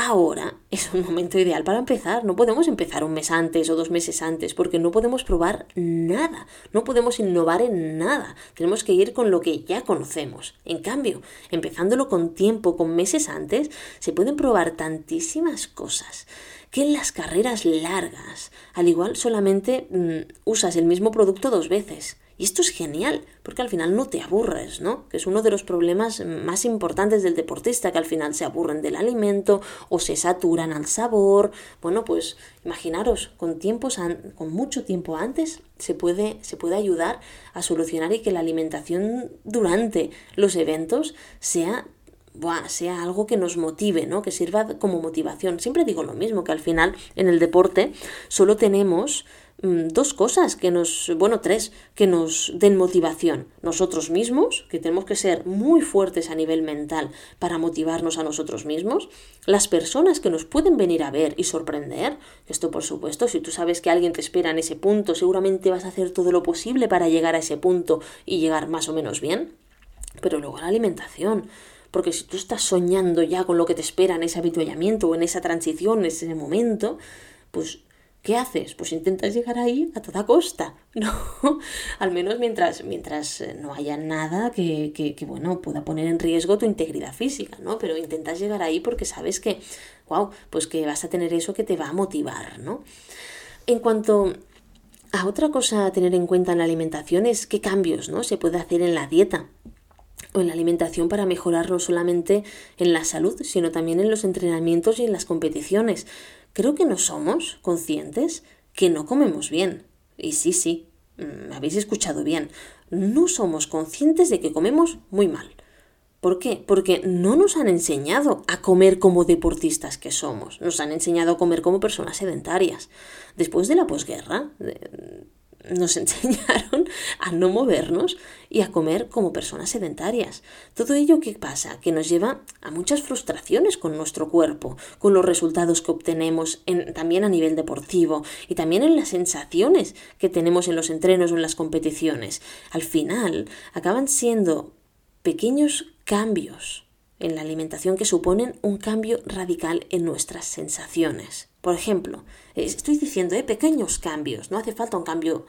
Ahora es un momento ideal para empezar. No podemos empezar un mes antes o dos meses antes porque no podemos probar nada, no podemos innovar en nada. Tenemos que ir con lo que ya conocemos. En cambio, empezándolo con tiempo, con meses antes, se pueden probar tantísimas cosas que en las carreras largas, al igual solamente mm, usas el mismo producto dos veces. Y esto es genial, porque al final no te aburres, ¿no? Que es uno de los problemas más importantes del deportista, que al final se aburren del alimento o se saturan al sabor. Bueno, pues imaginaros, con, tiempos con mucho tiempo antes se puede, se puede ayudar a solucionar y que la alimentación durante los eventos sea sea algo que nos motive, ¿no? Que sirva como motivación. Siempre digo lo mismo, que al final en el deporte solo tenemos dos cosas que nos, bueno, tres, que nos den motivación. Nosotros mismos, que tenemos que ser muy fuertes a nivel mental para motivarnos a nosotros mismos. Las personas que nos pueden venir a ver y sorprender. Esto, por supuesto, si tú sabes que alguien te espera en ese punto, seguramente vas a hacer todo lo posible para llegar a ese punto y llegar más o menos bien. Pero luego la alimentación. Porque si tú estás soñando ya con lo que te espera en ese habituallamiento o en esa transición, en ese momento, pues ¿Qué haces? Pues intentas llegar ahí a toda costa, ¿no? Al menos mientras, mientras eh, no haya nada que, que, bueno, pueda poner en riesgo tu integridad física, ¿no? Pero intentas llegar ahí porque sabes que, wow, pues que vas a tener eso que te va a motivar, ¿no? En cuanto a otra cosa a tener en cuenta en la alimentación es qué cambios, ¿no? Se puede hacer en la dieta o en la alimentación para mejorar no solamente en la salud, sino también en los entrenamientos y en las competiciones creo que no somos conscientes que no comemos bien. Y sí, sí, me mm, habéis escuchado bien, no somos conscientes de que comemos muy mal. ¿Por qué? Porque no nos han enseñado a comer como deportistas que somos, nos han enseñado a comer como personas sedentarias. Después de la posguerra, nos enseñaron a no movernos y a comer como personas sedentarias. Todo ello qué pasa? Que nos lleva a muchas frustraciones con nuestro cuerpo, con los resultados que obtenemos también a nivel deportivo y también en las sensaciones que tenemos en los entrenos o en las competiciones. Al final acaban siendo pequeños cambios en la alimentación que suponen un cambio radical en nuestras sensaciones. Por ejemplo, estoy diciendo ¿eh? pequeños cambios, no hace falta un cambio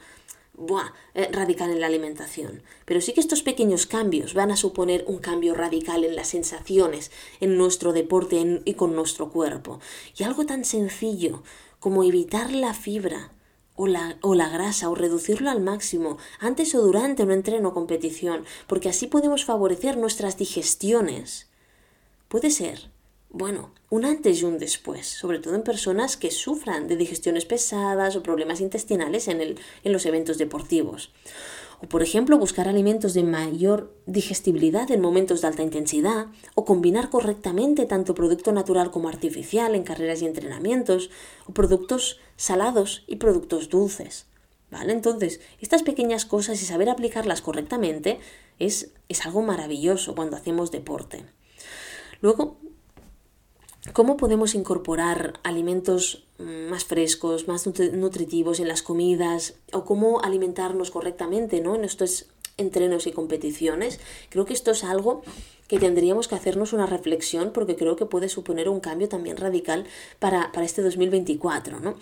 eh, radical en la alimentación, pero sí que estos pequeños cambios van a suponer un cambio radical en las sensaciones, en nuestro deporte y con nuestro cuerpo. Y algo tan sencillo como evitar la fibra, o la, o la, grasa o reducirlo al máximo antes o durante un entreno o competición, porque así podemos favorecer nuestras digestiones. Puede ser bueno, un antes y un después, sobre todo en personas que sufran de digestiones pesadas o problemas intestinales en, el, en los eventos deportivos. O, por ejemplo, buscar alimentos de mayor digestibilidad en momentos de alta intensidad, o combinar correctamente tanto producto natural como artificial en carreras y entrenamientos, o productos salados y productos dulces. ¿Vale? Entonces, estas pequeñas cosas y saber aplicarlas correctamente es, es algo maravilloso cuando hacemos deporte. Luego, ¿Cómo podemos incorporar alimentos más frescos, más nutritivos en las comidas o cómo alimentarnos correctamente ¿no? en estos entrenos y competiciones? Creo que esto es algo que tendríamos que hacernos una reflexión porque creo que puede suponer un cambio también radical para, este 2024. ¿no?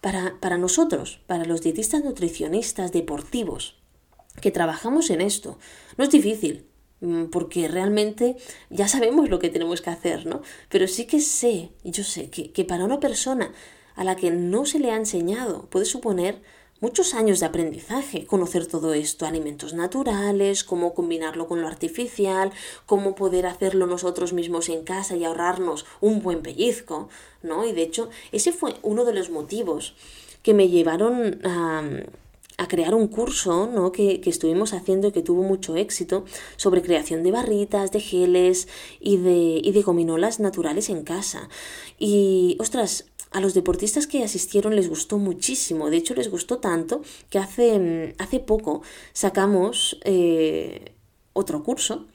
Para, para nosotros, para los dietistas nutricionistas deportivos que trabajamos en esto, no es difícil, Mm, porque realmente ya sabemos lo que tenemos que hacer, ¿no? Pero sí que sé, yo sé, que, que para una persona a la que no se le ha enseñado puede suponer muchos años de aprendizaje, conocer todo esto, alimentos naturales, cómo combinarlo con lo artificial, cómo poder hacerlo nosotros mismos en casa y ahorrarnos un buen pellizco, ¿no? Y de hecho, ese fue uno de los motivos que me llevaron a, a crear un curso ¿no? que, que, estuvimos haciendo y que tuvo mucho éxito sobre creación de barritas, de geles y de, y de gominolas naturales en casa. Y, ostras, a los deportistas que asistieron les gustó muchísimo. De hecho, les gustó tanto que hace, hace poco sacamos eh, otro curso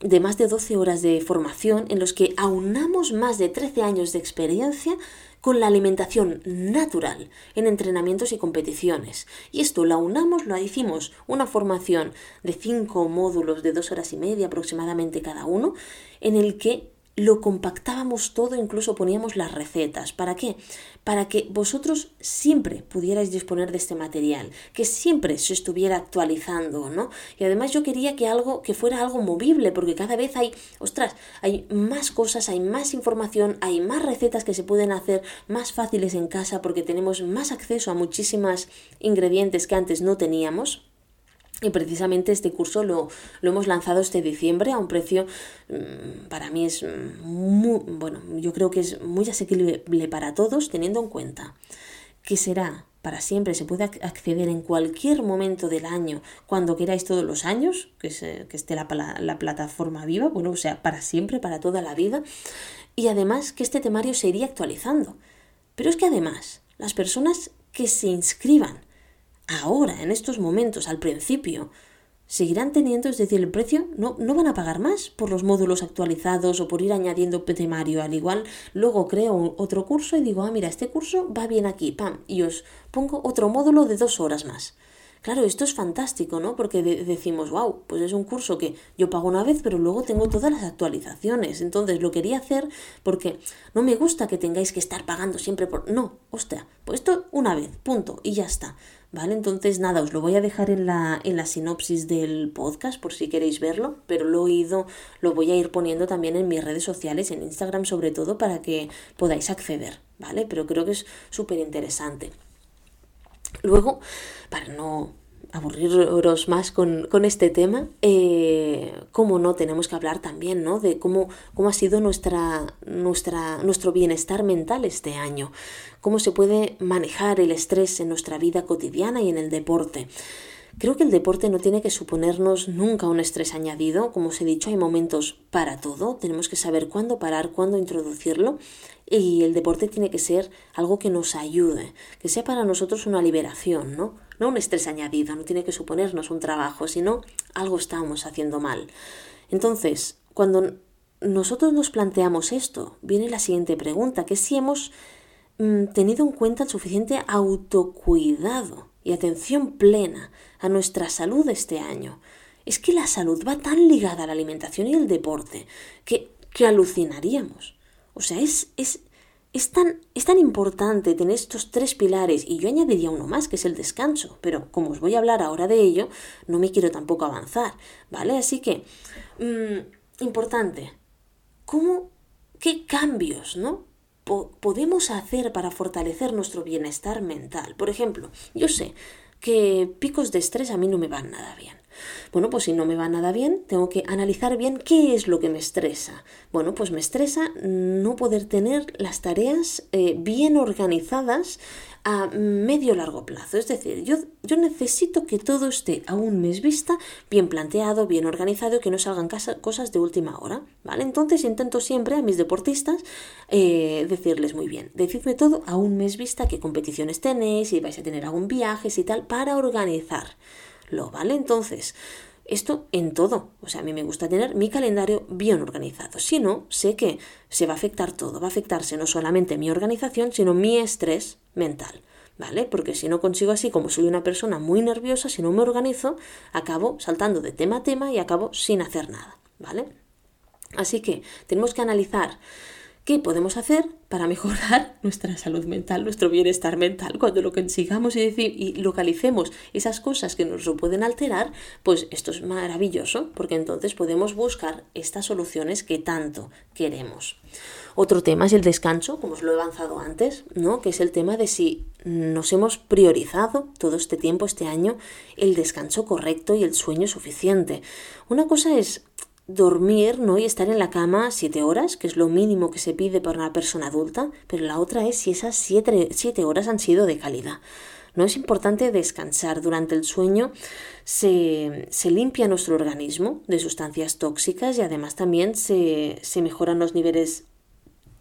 de más de 12 horas de formación en los que aunamos más de 13 años de experiencia con la alimentación natural en entrenamientos y competiciones. Y esto lo unamos, lo hicimos una formación de cinco módulos de dos horas y media aproximadamente cada uno, en el que lo compactábamos todo, incluso poníamos las recetas. ¿Para qué? Para que vosotros siempre pudierais disponer de este material, que siempre se estuviera actualizando, ¿no? Y además yo quería que algo que fuera algo movible, porque cada vez hay, ostras, hay más cosas, hay más información, hay más recetas que se pueden hacer más fáciles en casa porque tenemos más acceso a muchísimas ingredientes que antes no teníamos. Y precisamente este curso lo, lo, hemos lanzado este diciembre a un precio, mm, para mí es muy, bueno, yo creo que es muy asequible para todos, teniendo en cuenta que será para siempre, se puede acceder en cualquier momento del año, cuando queráis todos los años, que, se, que esté la, la plataforma viva, bueno, o sea, para siempre, para toda la vida, y además que este temario se iría actualizando. Pero es que además, las personas que se inscriban, ahora, en estos momentos, al principio, seguirán teniendo, es decir, el precio no, no van a pagar más por los módulos actualizados o por ir añadiendo temario. Al igual, luego creo otro curso y digo, ah, mira, este curso va bien aquí, pam, y os pongo otro módulo de dos horas más. Claro, esto es fantástico, ¿no? Porque decimos, wow, pues es un curso que yo pago una vez, pero luego tengo todas las actualizaciones. Entonces lo quería hacer porque no me gusta que tengáis que estar pagando siempre por... No, hostia, pues esto una vez, punto, y ya está. ¿Vale? Entonces nada, os lo voy a dejar en la, en la sinopsis del podcast por si queréis verlo, pero lo he ido, lo voy a ir poniendo también en mis redes sociales, en Instagram sobre todo, para que podáis acceder, ¿vale? Pero creo que es súper interesante. Luego, para no aburriros más con, este tema, eh, cómo no tenemos que hablar también ¿no? de cómo, cómo ha sido nuestra, nuestra, nuestro bienestar mental este año, cómo se puede manejar el estrés en nuestra vida cotidiana y en el deporte. Creo que el deporte no tiene que suponernos nunca un estrés añadido. Como os he dicho, hay momentos para todo. Tenemos que saber cuándo parar, cuándo introducirlo. Y el deporte tiene que ser algo que nos ayude, que sea para nosotros una liberación, ¿no? No un estrés añadido, no tiene que suponernos un trabajo, sino algo estamos haciendo mal. Entonces, cuando nosotros nos planteamos esto, viene la siguiente pregunta, que es si hemos mm, tenido en cuenta el suficiente autocuidado y atención plena a nuestra salud este año. Es que la salud va tan ligada a la alimentación y el deporte que, que alucinaríamos. O sea, es, es, es, tan, es tan importante tener estos tres pilares y yo añadiría uno más, que es el descanso, pero como os voy a hablar ahora de ello, no me quiero tampoco avanzar, ¿vale? Así que, mm, importante, ¿cómo, qué cambios, ¿no? podemos hacer para fortalecer nuestro bienestar mental. Por ejemplo, yo sé que picos de estrés a mí no me van nada bien. Bueno, pues si no me va nada bien, tengo que analizar bien qué es lo que me estresa. Bueno, pues me estresa no poder tener las tareas eh, bien organizadas a medio largo plazo. Es decir, yo, yo necesito que todo esté a un mes vista, bien planteado, bien organizado que no salgan cosas de última hora. ¿vale? Entonces intento siempre a mis deportistas eh, decirles muy bien, decidme todo a un mes vista, qué competiciones tenéis, si vais a tener algún viaje y tal, para organizarlo. ¿vale? Entonces, esto en todo. O sea, a mí me gusta tener mi calendario bien organizado. Si no, sé que se va a afectar todo. Va a afectarse no solamente mi organización, sino mi estrés mental. ¿Vale? Porque si no consigo así, como soy una persona muy nerviosa, si no me organizo, acabo saltando de tema a tema y acabo sin hacer nada. ¿Vale? Así que tenemos que analizar ¿Qué podemos hacer para mejorar nuestra salud mental, nuestro bienestar mental? Cuando lo consigamos y, decir, y localicemos esas cosas que nos lo pueden alterar, pues esto es maravilloso, porque entonces podemos buscar estas soluciones que tanto queremos. Otro tema es el descanso, como os lo he avanzado antes, ¿no? que es el tema de si nos hemos priorizado todo este tiempo, este año, el descanso correcto y el sueño suficiente. Una cosa es dormir ¿no? y estar en la cama siete horas, que es lo mínimo que se pide para una persona adulta, pero la otra es si esas siete, siete horas han sido de calidad. No es importante descansar. Durante el sueño se, se, limpia nuestro organismo de sustancias tóxicas y además también se, se, mejoran los niveles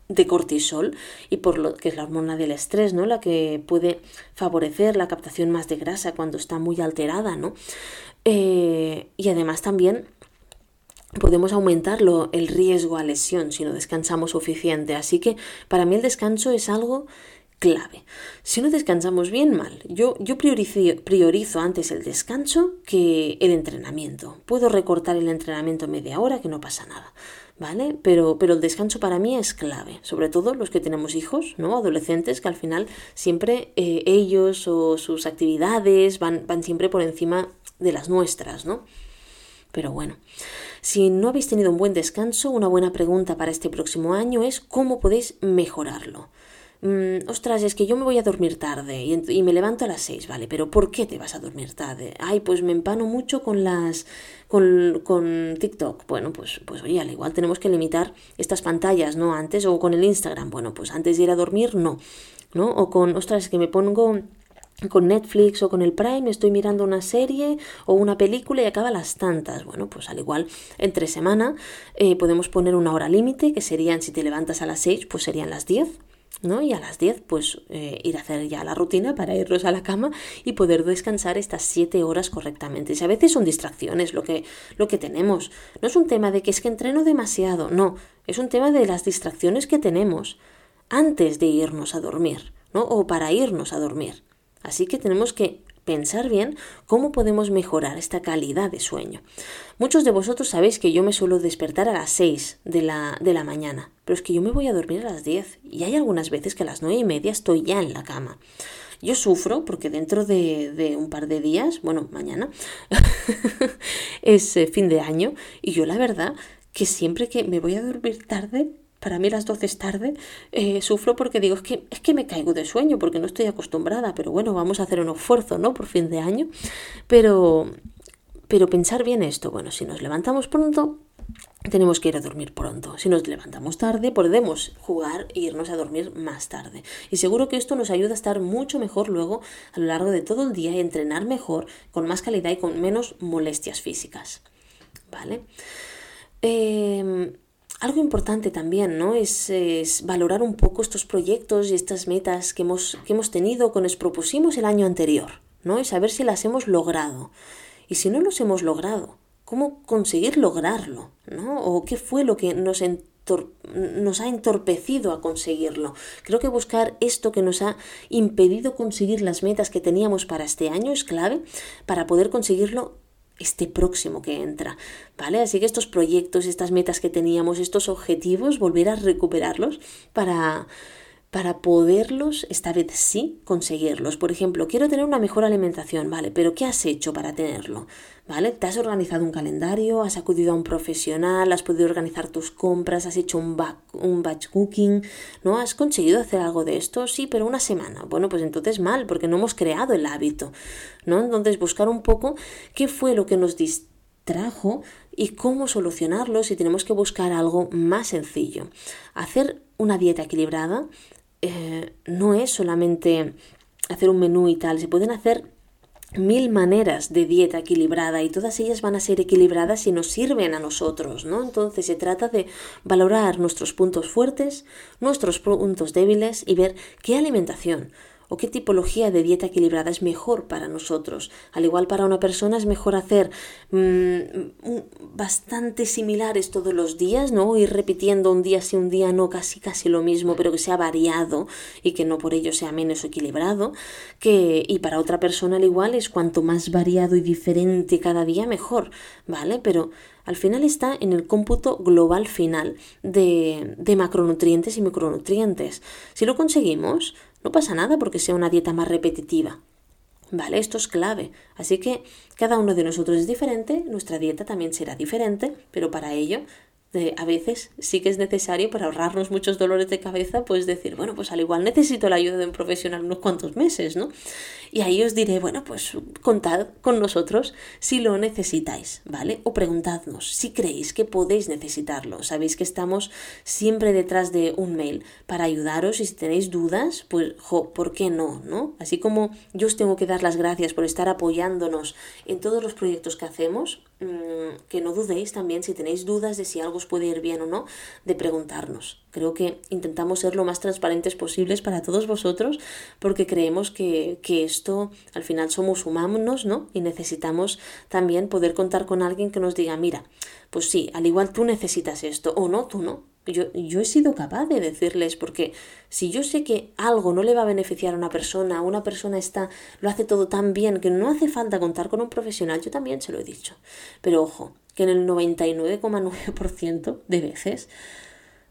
de cortisol y por lo que es la hormona del estrés, ¿no? La que puede favorecer la captación más de grasa cuando está muy alterada, ¿no? Eh, y además también podemos aumentarlo el riesgo a lesión si no descansamos suficiente. Así que para mí el descanso es algo clave. Si no descansamos bien, mal. Yo, yo priorizo, priorizo, antes el descanso que el entrenamiento. Puedo recortar el entrenamiento media hora, que no pasa nada. ¿Vale? Pero, pero el descanso para mí es clave, sobre todo los que tenemos hijos, ¿no? Adolescentes, que al final siempre eh, ellos o sus actividades van, van siempre por encima de las nuestras, ¿no? Pero bueno, si no habéis tenido un buen descanso, una buena pregunta para este próximo año es cómo podéis mejorarlo. Mm, ostras, es que yo me voy a dormir tarde y, me levanto a las 6, vale, pero ¿por qué te vas a dormir tarde? Ay, pues me empano mucho con las con, con TikTok. Bueno, pues, pues oye, al igual tenemos que limitar estas pantallas, ¿no? Antes, o con el Instagram, bueno, pues antes de ir a dormir, no. ¿No? O con, ostras, es que me pongo con Netflix o con el Prime estoy mirando una serie o una película y acaba las tantas. Bueno, pues al igual entre semana eh, podemos poner una hora límite que serían si te levantas a las 6 pues serían las 10. ¿no? Y a las 10 pues eh, ir a hacer ya la rutina para irnos a la cama y poder descansar estas 7 horas correctamente. Y a veces son distracciones lo que, lo que tenemos. No es un tema de que es que entreno demasiado, no, es un tema de las distracciones que tenemos antes de irnos a dormir, ¿no? O para irnos a dormir. Así que tenemos que pensar bien cómo podemos mejorar esta calidad de sueño. Muchos de vosotros sabéis que yo me suelo despertar a las 6 de la, de la mañana, pero es que yo me voy a dormir a las 10 y hay algunas veces que a las 9 y media estoy ya en la cama. Yo sufro porque dentro de, de un par de días, bueno, mañana, es eh, fin de año y yo la verdad que siempre que me voy a dormir tarde para mí las 12 es tarde, eh, sufro porque digo, es que, es que me caigo de sueño porque no estoy acostumbrada, pero bueno, vamos a hacer un esfuerzo, ¿no? Por fin de año. Pero, pero pensar bien esto, bueno, si nos levantamos pronto, tenemos que ir a dormir pronto. Si nos levantamos tarde, podemos jugar e irnos a dormir más tarde. Y seguro que esto nos ayuda a estar mucho mejor luego a lo largo de todo el día y entrenar mejor, con más calidad y con menos molestias físicas. ¿Vale? Em, algo importante también, ¿no? Es, valorar un poco estos proyectos y estas metas que hemos, que hemos tenido, que nos propusimos el año anterior, ¿no? Y saber si las hemos logrado. Y si no los hemos logrado, ¿cómo conseguir lograrlo? ¿no? ¿O qué fue lo que nos, nos ha entorpecido a conseguirlo? Creo que buscar esto que nos ha impedido conseguir las metas que teníamos para este año es clave para poder conseguirlo este próximo que entra, ¿vale? Así que estos proyectos, estas metas que teníamos, estos objetivos, volver a recuperarlos para para poderlos, esta vez sí, conseguirlos. Por ejemplo, quiero tener una mejor alimentación, ¿vale? Pero ¿qué has hecho para tenerlo? ¿Vale? ¿Te has organizado un calendario? ¿Has acudido a un profesional? ¿Has podido organizar tus compras? ¿Has hecho un, un batch cooking? ¿No? ¿Has conseguido hacer algo de esto? Sí, pero una semana. Bueno, pues entonces mal, porque no hemos creado el hábito, ¿no? Entonces buscar un poco qué fue lo que nos distrajo y cómo solucionarlo si tenemos que buscar algo más sencillo. Hacer una dieta equilibrada eh, no es solamente hacer un menú y tal, se pueden hacer mil maneras de dieta equilibrada y todas ellas van a ser equilibradas y nos sirven a nosotros, ¿no? Entonces se trata de valorar nuestros puntos fuertes, nuestros puntos débiles y ver qué alimentación, o qué tipología de dieta equilibrada es mejor para nosotros. Al igual para una persona es mejor hacer mm, bastante similares todos los días, ¿no? Ir repitiendo un día sí, un día no, casi casi lo mismo, pero que sea variado y que no por ello sea menos equilibrado, que y para otra persona al igual es cuanto más variado y diferente cada día mejor, ¿vale? Pero al final está en el cómputo global final de macronutrientes y micronutrientes. Si lo conseguimos, no pasa nada porque sea una dieta más repetitiva. ¿Vale? Esto es clave. Así que cada uno de nosotros es diferente, nuestra dieta también será diferente, pero para ello a veces sí que es necesario para ahorrarnos muchos dolores de cabeza, pues decir, bueno, pues al igual necesito la ayuda de un profesional unos cuantos meses, ¿no? Y ahí os diré, bueno, pues contad con nosotros si lo necesitáis, ¿vale? O preguntadnos si creéis que podéis necesitarlo. Sabéis que estamos siempre detrás de un mail para ayudaros y si tenéis dudas, pues, jo, ¿por qué no, no? Así como yo os tengo que dar las gracias por estar apoyándonos en todos los proyectos que hacemos, que no dudéis también si tenéis dudas de si algo os puede ir bien o no, de preguntarnos. Creo que intentamos ser lo más transparentes posibles para todos vosotros porque creemos que, que esto al final somos humanos, ¿no? Y necesitamos también poder contar con alguien que nos diga, mira, pues sí, al igual tú necesitas esto o no, tú no. Yo, yo, he sido capaz de decirles, porque si yo sé que algo no le va a beneficiar a una persona, una persona está, lo hace todo tan bien que no hace falta contar con un profesional, yo también se lo he dicho. Pero ojo, que en el 99,9% de veces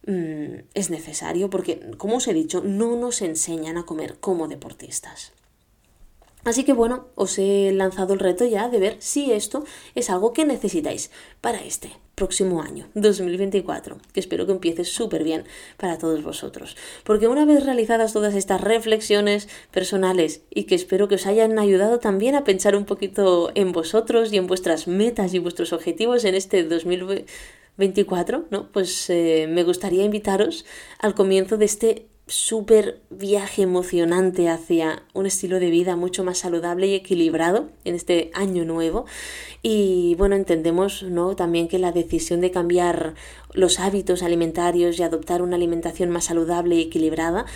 mm, es necesario, porque, como os he dicho, no nos enseñan a comer como deportistas. Así que bueno, os he lanzado el reto ya de ver si esto es algo que necesitáis para este próximo año, 2024, que espero que empiece súper bien para todos vosotros. Porque una vez realizadas todas estas reflexiones personales y que espero que os hayan ayudado también a pensar un poquito en vosotros y en vuestras metas y vuestros objetivos en este 2024, ¿no? Pues eh, me gustaría invitaros al comienzo de este súper viaje emocionante hacia un estilo de vida mucho más saludable y equilibrado en este año nuevo. Y bueno, entendemos ¿no? también que la decisión de cambiar los hábitos alimentarios y adoptar una alimentación más saludable y equilibrada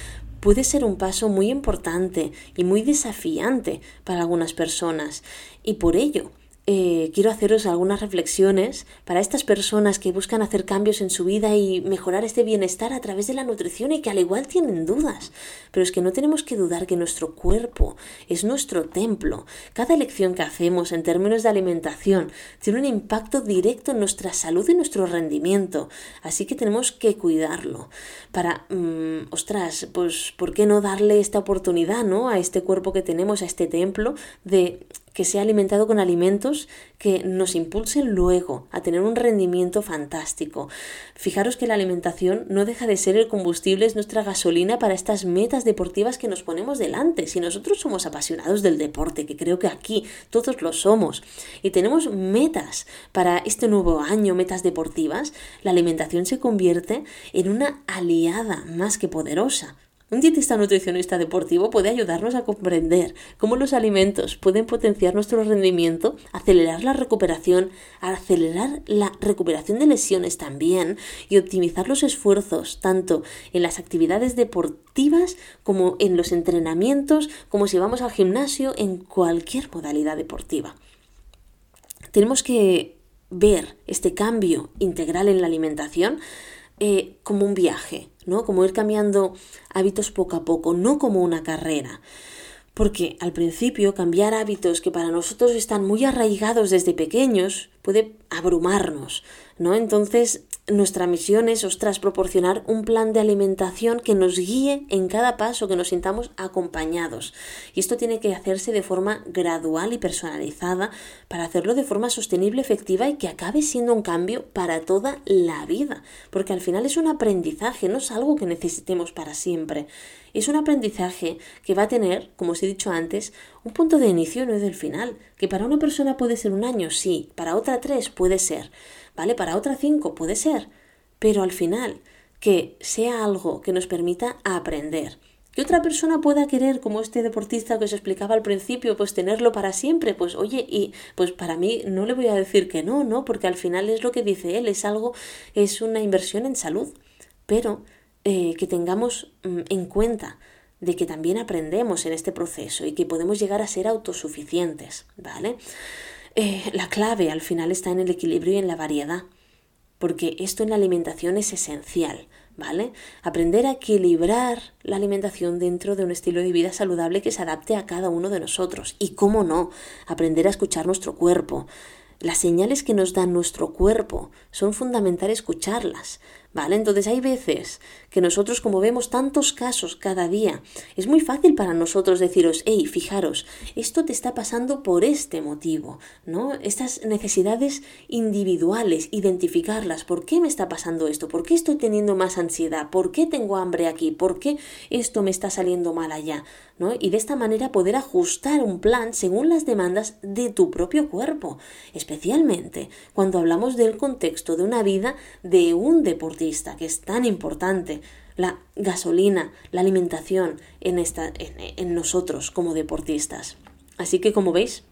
puede ser un paso muy importante y muy desafiante para algunas personas. Y por ello, eh, quiero haceros algunas reflexiones para estas personas que buscan hacer cambios en su vida y mejorar este bienestar a través de la nutrición y que al igual tienen dudas. Pero es que no tenemos que dudar que nuestro cuerpo es nuestro templo. Cada elección que hacemos en términos de alimentación tiene un impacto directo en nuestra salud y nuestro rendimiento. Así que tenemos que cuidarlo. Para, mm, ostras, pues, ¿por qué no darle esta oportunidad, ¿no? A este cuerpo que tenemos, a este templo, de que sea alimentado con alimentos que nos impulsen luego a tener un rendimiento fantástico. Fijaros que la alimentación no deja de ser el combustible, es nuestra gasolina para estas metas deportivas que nos ponemos delante. Si nosotros somos apasionados del deporte, que creo que aquí todos lo somos, y tenemos metas para este nuevo año, metas deportivas, la alimentación se convierte en una aliada más que poderosa. Un dietista nutricionista deportivo puede ayudarnos a comprender cómo los alimentos pueden potenciar nuestro rendimiento, acelerar la recuperación, acelerar la recuperación de lesiones también y optimizar los esfuerzos tanto en las actividades deportivas como en los entrenamientos, como si vamos al gimnasio, en cualquier modalidad deportiva. Tenemos que ver este cambio integral en la alimentación eh, como un viaje, ¿no? Como ir cambiando hábitos poco a poco, no como una carrera. Porque al principio cambiar hábitos que para nosotros están muy arraigados desde pequeños puede abrumarnos, ¿no? Entonces nuestra misión es, ostras, proporcionar un plan de alimentación que nos guíe en cada paso, que nos sintamos acompañados. Y esto tiene que hacerse de forma gradual y personalizada para hacerlo de forma sostenible, efectiva y que acabe siendo un cambio para toda la vida. Porque al final es un aprendizaje, no es algo que necesitemos para siempre. Es un aprendizaje que va a tener, como os he dicho antes, un punto de inicio no es del final. Que para una persona puede ser un año, sí, para otra tres puede ser. ¿Vale? Para otra cinco puede ser, pero al final que sea algo que nos permita aprender. Que otra persona pueda querer, como este deportista que os explicaba al principio, pues tenerlo para siempre, pues oye, y pues para mí no le voy a decir que no, ¿no? Porque al final es lo que dice él, es algo, es una inversión en salud, pero eh, que tengamos mm, en cuenta de que también aprendemos en este proceso y que podemos llegar a ser autosuficientes, ¿vale? Eh, la clave al final está en el equilibrio y en la variedad, porque esto en la alimentación es esencial, ¿vale? Aprender a equilibrar la alimentación dentro de un estilo de vida saludable que se adapte a cada uno de nosotros. Y cómo no, aprender a escuchar nuestro cuerpo. Las señales que nos da nuestro cuerpo son fundamentales escucharlas, ¿vale? Entonces hay veces que nosotros, como vemos tantos casos cada día, es muy fácil para nosotros deciros, hey, fijaros, esto te está pasando por este motivo, ¿no? Estas necesidades individuales, identificarlas, ¿por qué me está pasando esto? ¿Por qué estoy teniendo más ansiedad? ¿Por qué tengo hambre aquí? ¿Por qué esto me está saliendo mal allá? ¿no? Y de esta manera poder ajustar un plan según las demandas de tu propio cuerpo, especialmente cuando hablamos del contexto de una vida de un deportista que es tan importante, la gasolina, la alimentación en, esta, en, nosotros como deportistas. Así que como veis,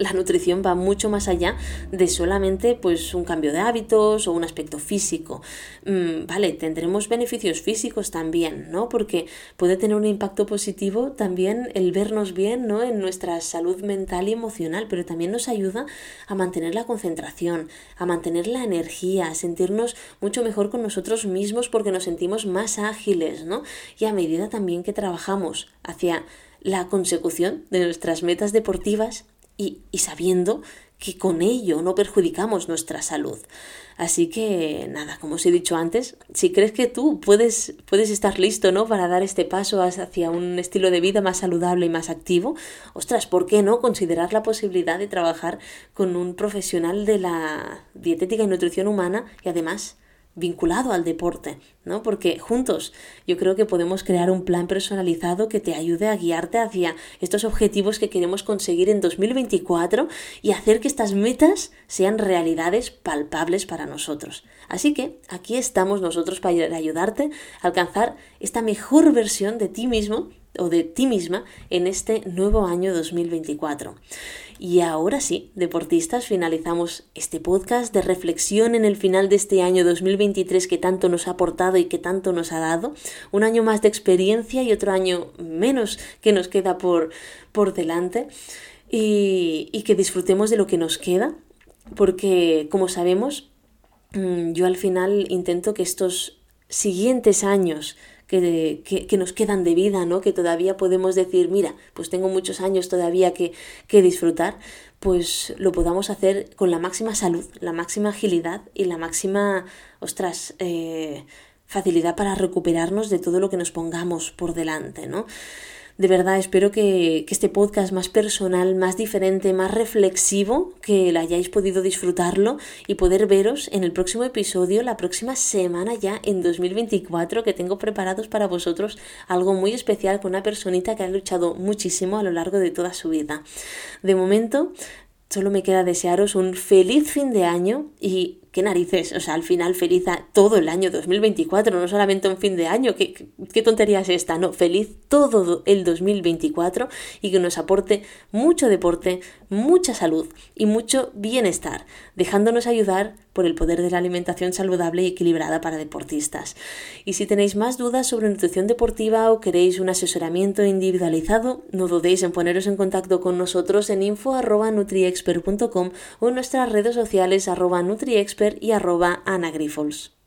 la nutrición va mucho más allá de solamente pues un cambio de hábitos o un aspecto físico. Mm, vale, tendremos beneficios físicos también, ¿no? Porque puede tener un impacto positivo también el vernos bien, ¿no? En nuestra salud mental y emocional, pero también nos ayuda a mantener la concentración, a mantener la energía, a sentirnos mucho mejor con nosotros mismos porque nos sentimos más ágiles, ¿no? Y a medida también que trabajamos hacia la consecución de nuestras metas deportivas, y, sabiendo que con ello no perjudicamos nuestra salud. Así que nada, como os he dicho antes, si crees que tú puedes, puedes estar listo ¿no? para dar este paso hacia un estilo de vida más saludable y más activo, ostras, ¿por qué no considerar la posibilidad de trabajar con un profesional de la dietética y nutrición humana y además vinculado al deporte, ¿no? Porque juntos yo creo que podemos crear un plan personalizado que te ayude a guiarte hacia estos objetivos que queremos conseguir en 2024 y hacer que estas metas sean realidades palpables para nosotros. Así que aquí estamos nosotros para ayudarte a alcanzar esta mejor versión de ti mismo o de ti misma en este nuevo año 2024. Y ahora sí, deportistas, finalizamos este podcast de reflexión en el final de este año 2023 que tanto nos ha aportado y que tanto nos ha dado. Un año más de experiencia y otro año menos que nos queda por, por delante. Y, y que disfrutemos de lo que nos queda, porque como sabemos, mm, yo al final intento que estos siguientes años que, nos quedan de vida, ¿no? Que todavía podemos decir, mira, pues tengo muchos años todavía que, que disfrutar, pues lo podamos hacer con la máxima salud, la máxima agilidad y la máxima, ostras, eh, facilidad para recuperarnos de todo lo que nos pongamos por delante, ¿no? De verdad, espero que, este podcast más personal, más diferente, más reflexivo, que la hayáis podido disfrutarlo y poder veros en el próximo episodio, la próxima semana ya en 2024, que tengo preparados para vosotros algo muy especial con una personita que ha luchado muchísimo a lo largo de toda su vida. De momento, solo me queda desearos un feliz fin de año y qué narices, o sea, al final feliz a todo el año 2024, no solamente un fin de año, ¿Qué, qué, tontería es esta, no, feliz todo el 2024 y que nos aporte mucho deporte, mucha salud y mucho bienestar, dejándonos ayudar por el poder de la alimentación saludable y equilibrada para deportistas. Y si tenéis más dudas sobre nutrición deportiva o queréis un asesoramiento individualizado, no dudéis en poneros en contacto con nosotros en info.nutriexpert.com o en nuestras redes sociales arroba nutriexpert y arroba anagrifols.